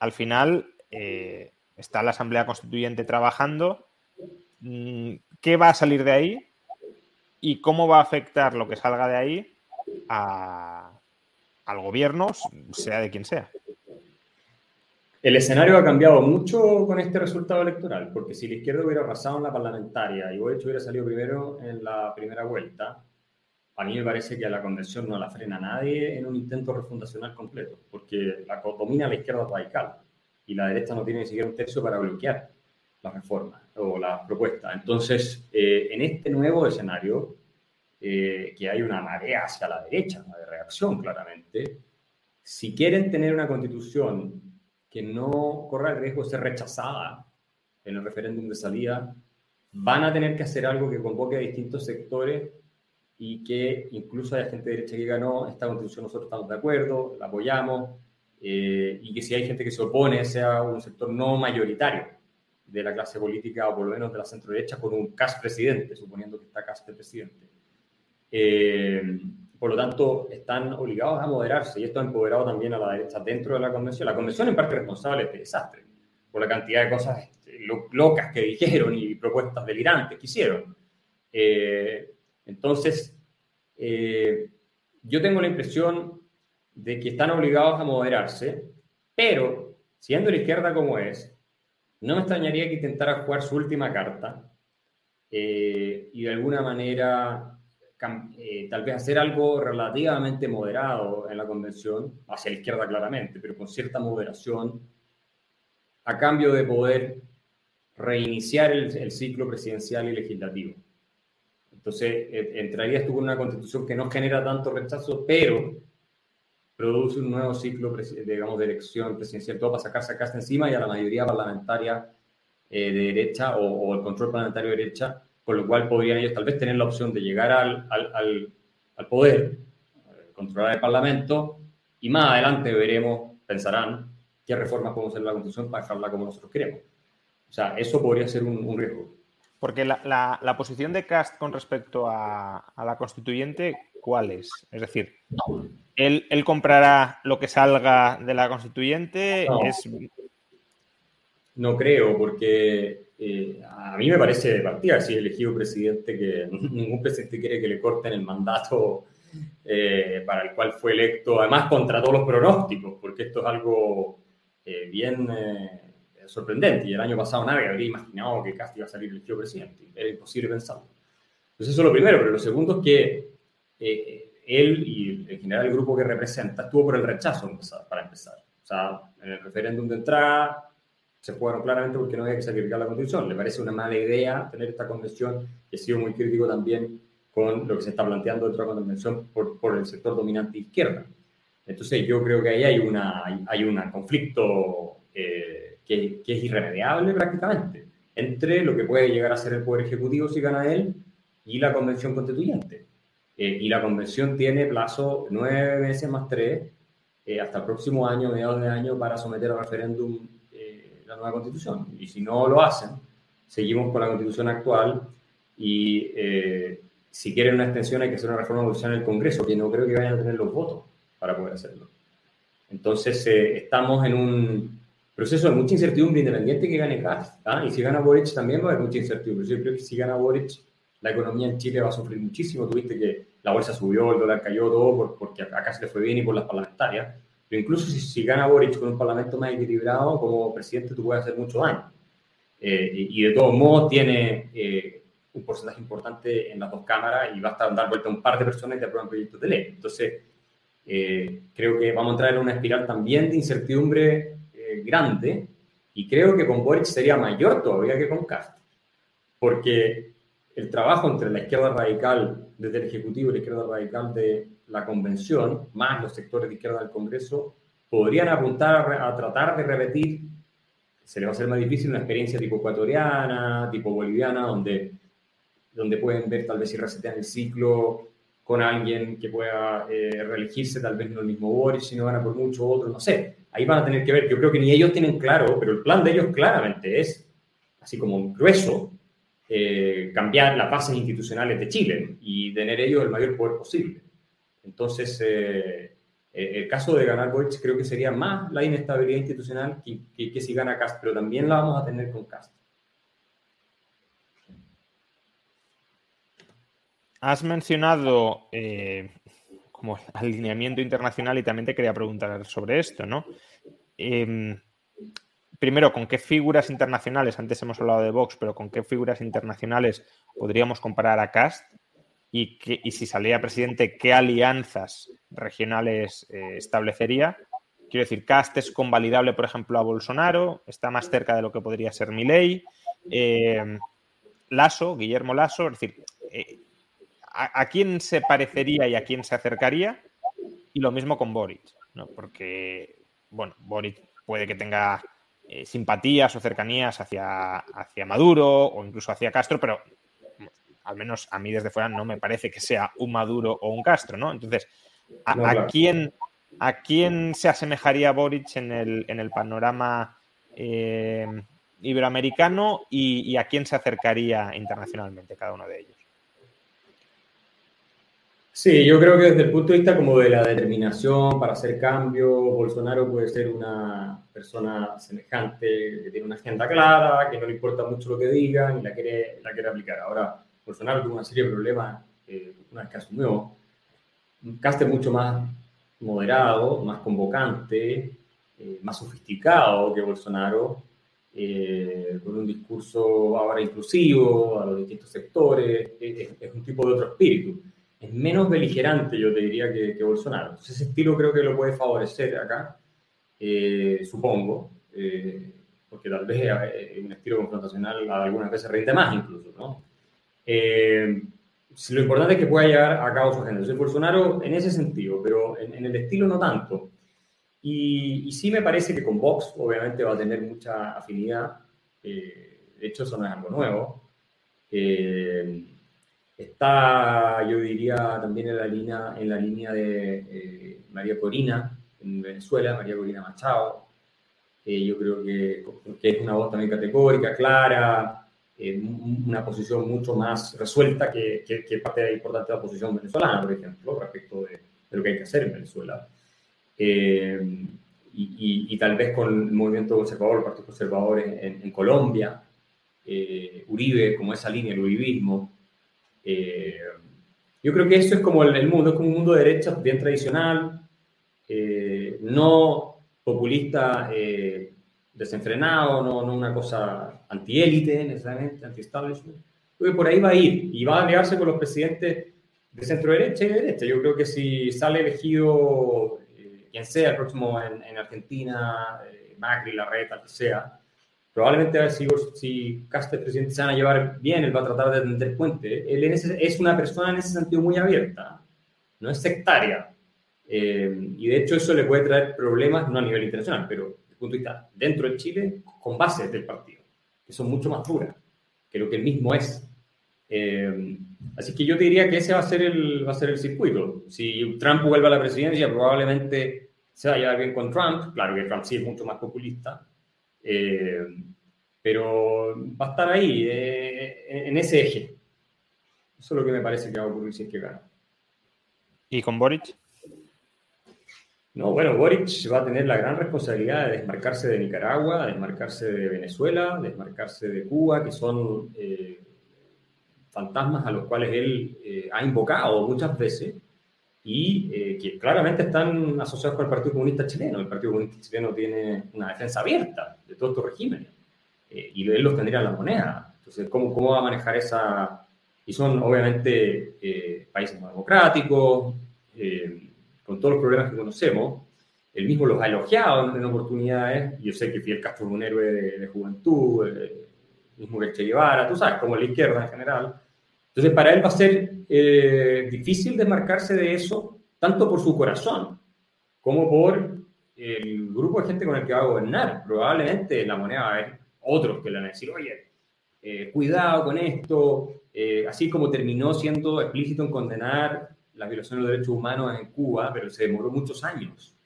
al final eh, está la Asamblea Constituyente trabajando. Mm, ¿Qué va a salir de ahí? ¿Y cómo va a afectar lo que salga de ahí al gobierno, sea de quien sea? El escenario ha cambiado mucho con este resultado electoral, porque si la izquierda hubiera pasado en la parlamentaria y Boric hubiera salido primero en la primera vuelta, a mí me parece que a la convención no la frena nadie en un intento refundacional completo, porque la domina la izquierda radical y la derecha no tiene ni siquiera un tercio para bloquear las reformas o las propuestas. Entonces, eh, en este nuevo escenario, eh, que hay una marea hacia la derecha, de reacción claramente, si quieren tener una constitución que no corra el riesgo de ser rechazada en el referéndum de salida, van a tener que hacer algo que convoque a distintos sectores y que incluso haya gente de derecha que diga, esta constitución nosotros estamos de acuerdo, la apoyamos, eh, y que si hay gente que se opone, sea un sector no mayoritario de la clase política o por lo menos de la centro derecha con un CAS presidente, suponiendo que está CAS de presidente. Eh, por lo tanto, están obligados a moderarse y esto ha empoderado también a la derecha dentro de la convención. La convención en parte responsable de este desastre, por la cantidad de cosas este, locas que dijeron y propuestas delirantes que hicieron. Eh, entonces, eh, yo tengo la impresión de que están obligados a moderarse, pero siendo la izquierda como es, no me extrañaría que intentara jugar su última carta eh, y de alguna manera eh, tal vez hacer algo relativamente moderado en la convención, hacia la izquierda claramente, pero con cierta moderación, a cambio de poder reiniciar el, ciclo presidencial y legislativo. Entonces, entrarías tú con una constitución que no genera tanto rechazo, pero produce un nuevo ciclo, digamos, de elección presidencial, todo para sacarse a casa encima y a la mayoría parlamentaria eh, de derecha o, o, el control parlamentario de derecha con lo cual podrían ellos tal vez tener la opción de llegar al, al, al, poder, controlar el Parlamento, y más adelante veremos, pensarán, qué reformas podemos hacer en la Constitución para dejarla como nosotros queremos. O sea, eso podría ser un, riesgo. Porque la, la, posición de Cast con respecto a, a, la constituyente, ¿cuál es? Es decir, él, él, comprará lo que salga de la constituyente. No, es... no creo, porque eh, a mí me parece de partida, si elegido presidente, que ningún presidente quiere que le corten el mandato eh, para el cual fue electo, además contra todos los pronósticos, porque esto es algo eh, bien sorprendente. Y el año pasado nadie habría imaginado que Castro iba a salir elegido presidente. Era imposible pensarlo. Entonces, eso es lo primero. Pero lo segundo es que él y en general el grupo que representa estuvo por el rechazo para empezar. O sea, en el referéndum de entrada se fueron claramente porque no había que sacrificar la constitución. Le parece una mala idea tener esta convención he sido muy crítico también con lo que se está planteando dentro de la convención por, por el sector dominante izquierda. Entonces yo creo que ahí hay un hay, una conflicto eh, que, que, es irremediable prácticamente entre lo que puede llegar a ser el Poder Ejecutivo si gana él y la Convención Constituyente. Eh, y la Convención tiene plazo nueve meses más tres eh, hasta el próximo año, mediados de año, para someter a referéndum la nueva constitución. Y si no lo hacen, seguimos con la constitución actual y eh, si quieren una extensión hay que hacer una reforma constitucional en el Congreso, que no creo que vayan a tener los votos para poder hacerlo. Entonces eh, estamos en un proceso de mucha incertidumbre independiente que gane Cast. ¿ah? Y si gana Boric también va a haber mucha incertidumbre. Yo creo que si gana Boric, la economía en Chile va a sufrir muchísimo. Tuviste que la bolsa subió, el dólar cayó, todo porque acá se le fue bien y por las parlamentarias. Pero incluso si, si, gana Boric con un parlamento más equilibrado, como presidente tú puedes hacer mucho daño. Eh, y, de todos modos tiene eh, un porcentaje importante en las dos cámaras y basta dar vuelta a un par de personas y te aprueban proyectos de ley. Entonces, eh, creo que vamos a entrar en una espiral también de incertidumbre grande y creo que con Boric sería mayor todavía que con Castro. Porque el trabajo entre la izquierda radical desde el Ejecutivo y la izquierda radical de la convención, más los sectores de izquierda del Congreso, podrían apuntar a, tratar de repetir, se le va a hacer más difícil, una experiencia tipo ecuatoriana, tipo boliviana, donde, donde pueden ver tal vez si resetean el ciclo con alguien que pueda eh, reelegirse, tal vez no el mismo Boris, si no gana por mucho otro, no sé. Ahí van a tener que ver, yo creo que ni ellos tienen claro, pero el plan de ellos claramente es, así como grueso, eh, cambiar las bases institucionales de Chile y tener ellos el mayor poder posible. Entonces, eh, Eh, el caso de ganar Boric creo que sería más la inestabilidad institucional que, que, si gana Cast, pero también la vamos a tener con Cast. Has mencionado eh, como alineamiento internacional y también te quería preguntar sobre esto, ¿no? Em, primero, ¿con qué figuras internacionales, antes hemos hablado de Vox, pero con qué figuras internacionales podríamos comparar a Cast? Y, si salía presidente, ¿qué alianzas regionales eh, establecería? Quiero decir, Cast es convalidable, por ejemplo, a Bolsonaro, está más cerca de lo que podría ser Milei. Eh, Lasso, Guillermo Lasso, es decir, eh, a, quién se parecería y a quién se acercaría? Y lo mismo con Boric, ¿no? Porque, bueno, Boric puede que tenga eh, simpatías o cercanías hacia, hacia Maduro o incluso hacia Castro, pero al menos a mí desde fuera no me parece que sea un Maduro o un Castro, ¿no? Entonces, ¿a, quién, ¿a quién se asemejaría Boric en el, en el panorama eh, iberoamericano y, a quién se acercaría internacionalmente cada uno de ellos? Sí, yo creo que desde el punto de vista como de la determinación para hacer cambio, Bolsonaro puede ser una persona semejante, que tiene una agenda clara, que no le importa mucho lo que digan y la quiere, la quiere aplicar. Ahora, Bolsonaro tuvo una serie de problemas eh, una vez que asumió. Caste mucho más moderado, más convocante, eh, más sofisticado que Bolsonaro, eh, con un discurso ahora inclusivo a los distintos sectores, es un tipo de otro espíritu es menos beligerante, yo te diría, que, Bolsonaro. Entonces, ese estilo creo que lo puede favorecer acá, eh, supongo, eh, porque tal vez eh, un estilo confrontacional algunas veces rinde más incluso, ¿no? Lo importante es que pueda llevar a cabo su agenda. Entonces, Bolsonaro en ese sentido, pero en, el estilo no tanto. Y, y, sí me parece que con Vox obviamente va a tener mucha afinidad. de hecho, eso no es algo nuevo. Está, yo diría, también en la línea, en la línea de eh, María Corina, en Venezuela, María Corina Machado. Eh, yo creo que, que, es una voz también categórica, clara, eh, una posición mucho más resuelta que, que, parte de la importante de la posición venezolana, por ejemplo, respecto de, lo que hay que hacer en Venezuela. Y, y, tal vez con el movimiento conservador, el Partido Conservador en, en Colombia, Uribe, como esa línea, el uribismo, eh, yo creo que eso es como el, mundo, es como un mundo de derecha bien tradicional, eh, no populista eh, desenfrenado, no, no, una cosa antiélite necesariamente, anti-establishment. Creo que por ahí va a ir y va a aliarse con los presidentes de centro derecha y de derecha. Yo creo que si sale elegido quien sea el próximo en, en Argentina, Macri, Larreta, que sea, probablemente si, si Castro presidente se van a llevar bien, él va a tratar de tender puente. Él es una persona en ese sentido muy abierta, no es sectaria. Eh, y de hecho eso le puede traer problemas, no a nivel internacional, pero desde el punto de vista dentro de Chile, con bases del partido, que son mucho más duras que lo que él mismo es. Eh, así que yo te diría que ese va a ser el, va a ser el circuito. Si Trump vuelve a la presidencia, probablemente se va a llevar bien con Trump. Claro que Trump sí es mucho más populista, eh, pero va a estar ahí, eh, en ese eje. Eso es lo que me parece que va a ocurrir si es que gana. ¿Y con Boric? No, bueno, Boric va a tener la gran responsabilidad de desmarcarse de Nicaragua, desmarcarse de Venezuela, desmarcarse de Cuba, que son eh, fantasmas a los cuales él ha invocado muchas veces y eh, que claramente están asociados con el Partido Comunista Chileno. El Partido Comunista Chileno tiene una defensa abierta de todos estos regímenes eh, y él los tendría en la moneda. Entonces, ¿cómo, ¿cómo va a manejar esa...? Y son obviamente eh, países más democráticos, con todos los problemas que conocemos. Él mismo los ha elogiado en oportunidades. Yo sé que Fidel Castro es un héroe de, juventud, mismo que Che Guevara, tú sabes, como la izquierda en general entonces, para él va a ser eh, difícil desmarcarse de eso, tanto por su corazón como por el grupo de gente con el que va a gobernar. Probablemente la moneda va a haber otros que le van a decir, oye, eh, cuidado con esto, eh, así como terminó siendo explícito en condenar la violación de los derechos humanos en Cuba, pero se demoró muchos años,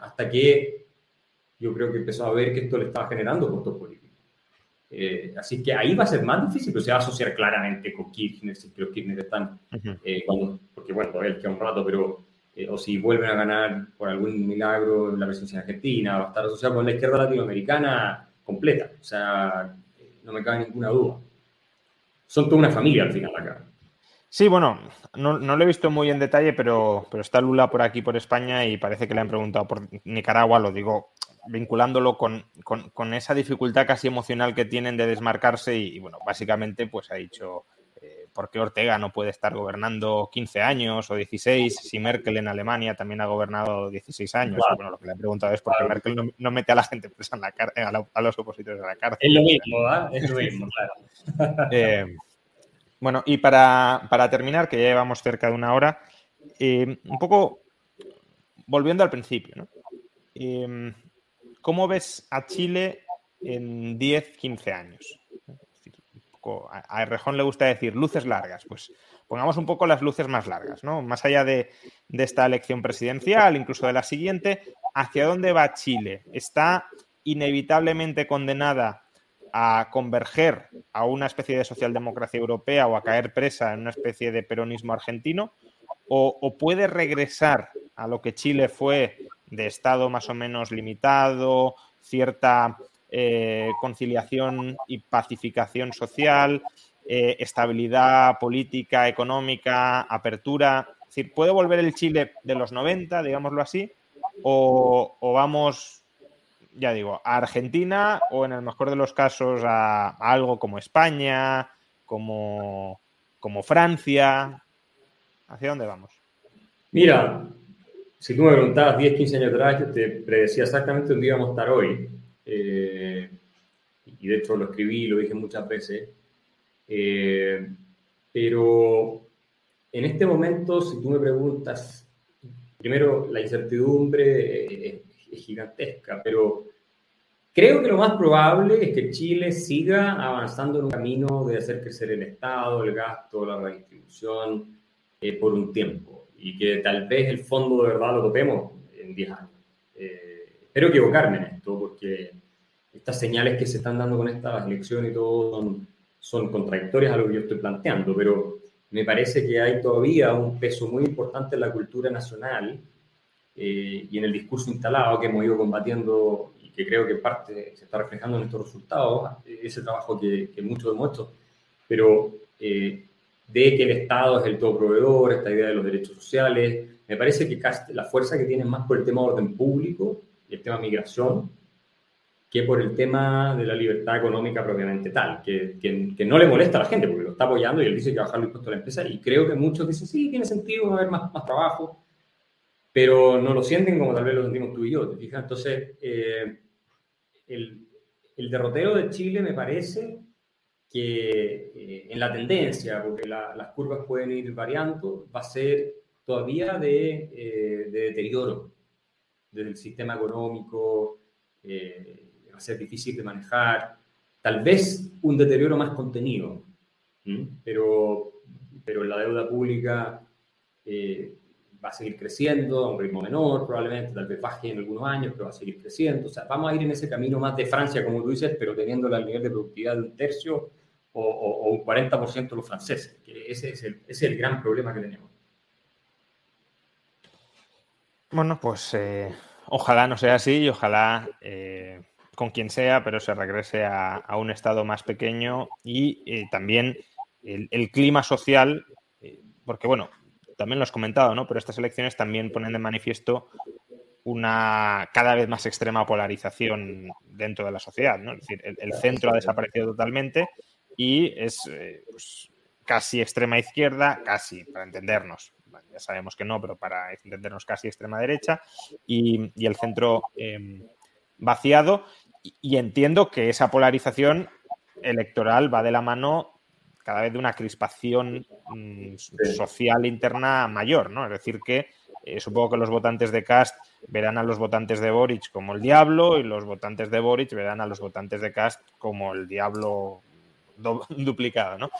hasta que yo creo que empezó a ver que esto le estaba generando costos políticos. Eh, así que ahí va a ser más difícil, pero se va a asociar claramente con Kirchner, si los Kirchner están, eh, porque bueno, todavía queda un rato, pero eh, o si vuelven a ganar por algún milagro en la presidencia argentina, va a estar asociado con la izquierda latinoamericana completa. O sea, no me cabe ninguna duda. Son toda una familia al final acá. Sí, bueno, no, lo he visto muy en detalle, pero, pero está Lula por aquí, por España, y parece que le han preguntado por Nicaragua, lo digo vinculándolo con, esa dificultad casi emocional que tienen de desmarcarse y, bueno, básicamente pues ha dicho eh, por qué Ortega no puede estar gobernando 15 años o 16 si Merkel en Alemania también ha gobernado 16 años. Bueno, lo que le he preguntado es por qué Merkel no, mete a la gente presa en la a, a, los opositores en la cárcel. Es lo mismo, ¿verdad? Es lo mismo, claro. Eh, bueno, y para, terminar, que ya llevamos cerca de una hora, eh, un poco volviendo al principio, ¿no? ¿Cómo ves a Chile en 10, 15 años? A Errejón le gusta decir luces largas, pues pongamos un poco las luces más largas, ¿no? Más allá de, esta elección presidencial, incluso de la siguiente, ¿hacia dónde va Chile? ¿Está inevitablemente condenada a converger a una especie de socialdemocracia europea o a caer presa en una especie de peronismo argentino? o puede regresar a lo que Chile fue de Estado más o menos limitado, cierta eh, conciliación y pacificación social, eh, estabilidad política, económica, apertura. Es decir, ¿puede volver el Chile de los 90, digámoslo así? O, vamos, ya digo, a Argentina o en el mejor de los casos a, algo como España, como, como Francia? ¿Hacia dónde vamos? Mira, si tú me preguntabas 10, 15 años atrás, yo te predecía exactamente dónde íbamos a estar hoy. Eh, y de hecho lo escribí, lo dije muchas veces. Eh, pero en este momento, si tú me preguntas, primero la incertidumbre es, es gigantesca, pero creo que lo más probable es que Chile siga avanzando en un camino de hacer crecer el Estado, el gasto, la redistribución eh, por un tiempo y que tal vez el fondo de verdad lo topemos en 10 años. Eh, espero equivocarme en esto, porque estas señales que se están dando con esta elección y todo son, son contradictorias a lo que yo estoy planteando, pero me parece que hay todavía un peso muy importante en la cultura nacional eh, y en el discurso instalado que hemos ido combatiendo y que creo que parte se está reflejando en estos resultados, ese trabajo que, que muchos hemos hecho, pero eh, de que el Estado es el todo proveedor, esta idea de los derechos sociales. Me parece que la fuerza que tiene más por el tema de orden público y el tema migración que por el tema de la libertad económica propiamente tal, que, que, no le molesta a la gente porque lo está apoyando y él dice que va a bajar el impuesto a la empresa y creo que muchos dicen, sí, tiene sentido, va a haber más, más trabajo, pero no lo sienten como tal vez lo sentimos tú y yo, ¿te fijas? Entonces, eh, el, el derrotero de Chile me parece que eh, en la tendencia, porque las curvas pueden ir variando, va a ser todavía de, eh, deterioro del sistema económico, eh, va a ser difícil de manejar, tal vez un deterioro más contenido, pero, pero la deuda pública va a seguir creciendo a un ritmo menor, probablemente, tal vez baje en algunos años, pero va a seguir creciendo. O sea, vamos a ir en ese camino más de Francia, como tú dices, pero teniendo el nivel de productividad de un tercio o, un 40% de los franceses, que ese es, el, es el gran problema que tenemos. Bueno, pues eh, ojalá no sea así y ojalá eh, con quien sea, pero se regrese a, un estado más pequeño y eh, también el, el, clima social, porque bueno, también lo has comentado, ¿no? Pero estas elecciones también ponen de manifiesto una cada vez más extrema polarización dentro de la sociedad, ¿no? Es decir, el centro ha desaparecido totalmente y es eh, pues, casi extrema izquierda, casi, para entendernos. ya sabemos que no, pero para entendernos casi extrema derecha y, el centro em, vaciado. Y, entiendo que esa polarización electoral va de la mano cada vez de una crispación mm, social interna mayor, ¿no? Es decir, que eh, supongo que los votantes de Cast verán a los votantes de Boric como el diablo y los votantes de Boric verán a los votantes de Cast como el diablo duplicada, ¿no?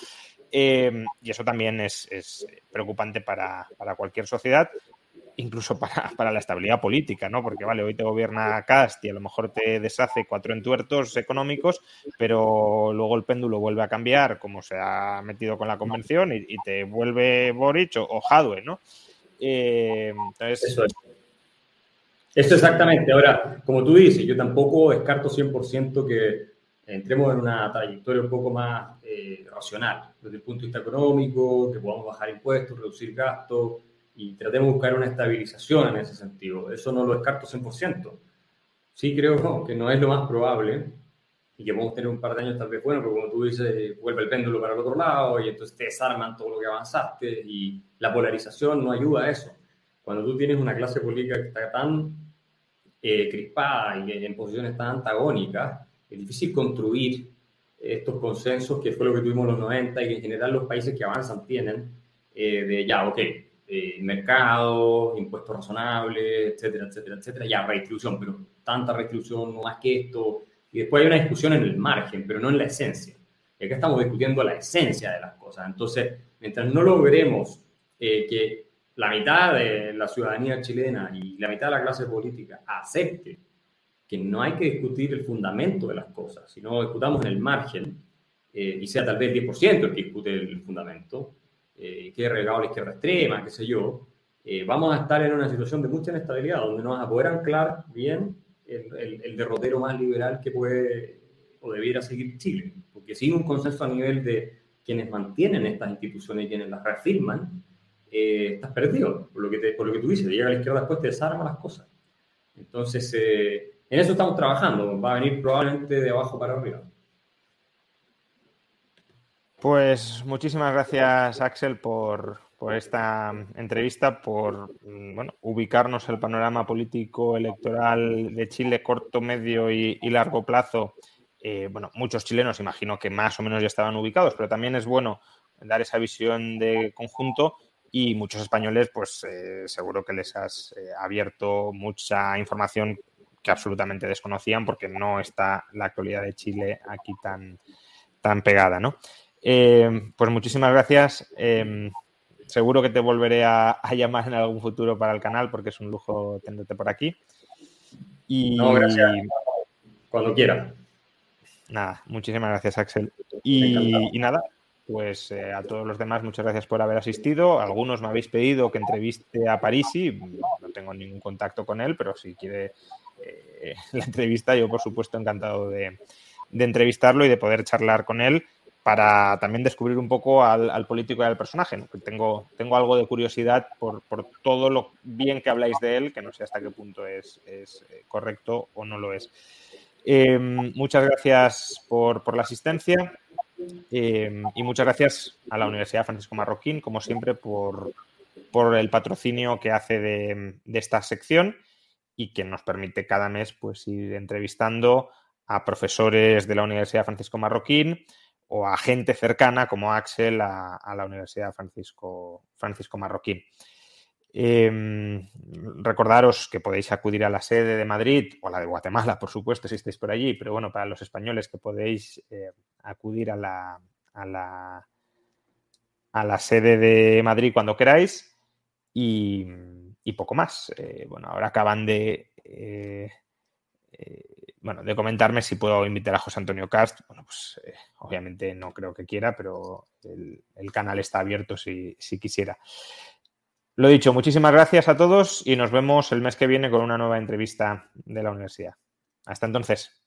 Em, y eso también es, preocupante para, cualquier sociedad, incluso para, la estabilidad política, ¿no? Porque, vale, hoy te gobierna Cast y a lo mejor te deshace cuatro entuertos económicos, pero luego el péndulo vuelve a cambiar, como se ha metido con la convención, y, te vuelve Boric o, o ¿no? Eh, Eso es. Eso exactamente. Ahora, como tú dices, yo tampoco descarto 100% que entremos en una trayectoria un poco más eh, racional desde el punto de vista económico, que podamos bajar impuestos, reducir gastos y tratemos de buscar una estabilización en ese sentido. Eso no lo descarto 100%. Sí creo que no es lo más probable y que podemos tener un par de años tal vez bueno, pero como tú dices, vuelve el péndulo para el otro lado y entonces te desarman todo lo que avanzaste y la polarización no ayuda a eso. Cuando tú tienes una clase política que está tan eh, crispada y en posiciones tan antagónicas, es difícil construir estos consensos, que fue lo que tuvimos en los 90 y que en general los países que avanzan tienen, eh, de ya, ok, eh, mercado, impuestos razonables, etcétera, etcétera, etcétera, ya, redistribución, pero tanta redistribución, no más que esto, y después hay una discusión en el margen, pero no en la esencia. Y acá estamos discutiendo la esencia de las cosas. Entonces, mientras no logremos eh, que la mitad de la ciudadanía chilena y la mitad de la clase política acepte que no hay que discutir el fundamento de las cosas, sino discutamos en el margen, eh, y sea tal vez el 10% el que discute el fundamento, eh, que relegado la izquierda extrema, qué sé yo, eh, vamos a estar en una situación de mucha inestabilidad, donde no vamos a poder anclar bien el, el, derrotero más liberal que puede o debiera seguir Chile. Porque sin un consenso a nivel de quienes mantienen estas instituciones y quienes las reafirman, eh, estás perdido, por lo, que por lo que tú dices, llega a la izquierda después te desarma las cosas. Entonces, en eso estamos trabajando, va a venir probablemente de abajo para arriba. Pues muchísimas gracias, Axel, por, esta entrevista, por bueno, ubicarnos el panorama político electoral de Chile corto, medio y, largo plazo. Eh, bueno, muchos chilenos imagino que más o menos ya estaban ubicados, pero también es bueno dar esa visión de conjunto y muchos españoles, pues eh, seguro que les has eh, abierto mucha información que absolutamente desconocían porque no está la actualidad de Chile aquí tan, tan pegada, ¿no? Eh, pues muchísimas gracias. Em, seguro que te volveré a, llamar en algún futuro para el canal porque es un lujo tenerte por aquí. Y, no, gracias. Cuando quiera. Nada, muchísimas gracias, Axel. Y, nada, pues eh, a todos los demás, muchas gracias por haber asistido. Algunos me habéis pedido que entreviste a Parisi. No tengo ningún contacto con él, pero si quiere eh, la entrevista, yo por supuesto encantado de, entrevistarlo y de poder charlar con él para también descubrir un poco al, político y al personaje. Tengo, tengo algo de curiosidad por, todo lo bien que habláis de él, que no sé hasta qué punto es, eh, correcto o no lo es. Eh, muchas gracias por, la asistencia y muchas gracias a la Universidad Francisco Marroquín, como siempre, por, el patrocinio que hace de, de esta sección y que nos permite cada mes pues, ir entrevistando a profesores de la Universidad Francisco Marroquín o a gente cercana como Axel a, la Universidad Francisco, Francisco Marroquín. Em, recordaros que podéis acudir a la sede de Madrid o la de Guatemala, por supuesto, si estáis por allí, pero bueno, para los españoles que podéis eh, acudir a la, a la, a la sede de Madrid cuando queráis y, y poco más. Eh, bueno, ahora acaban de, eh, bueno, de comentarme si puedo invitar a José Antonio Cast. Bueno, pues obviamente no creo que quiera, pero el, canal está abierto si quisiera. Lo dicho, muchísimas gracias a todos y nos vemos el mes que viene con una nueva entrevista de la universidad. Hasta entonces.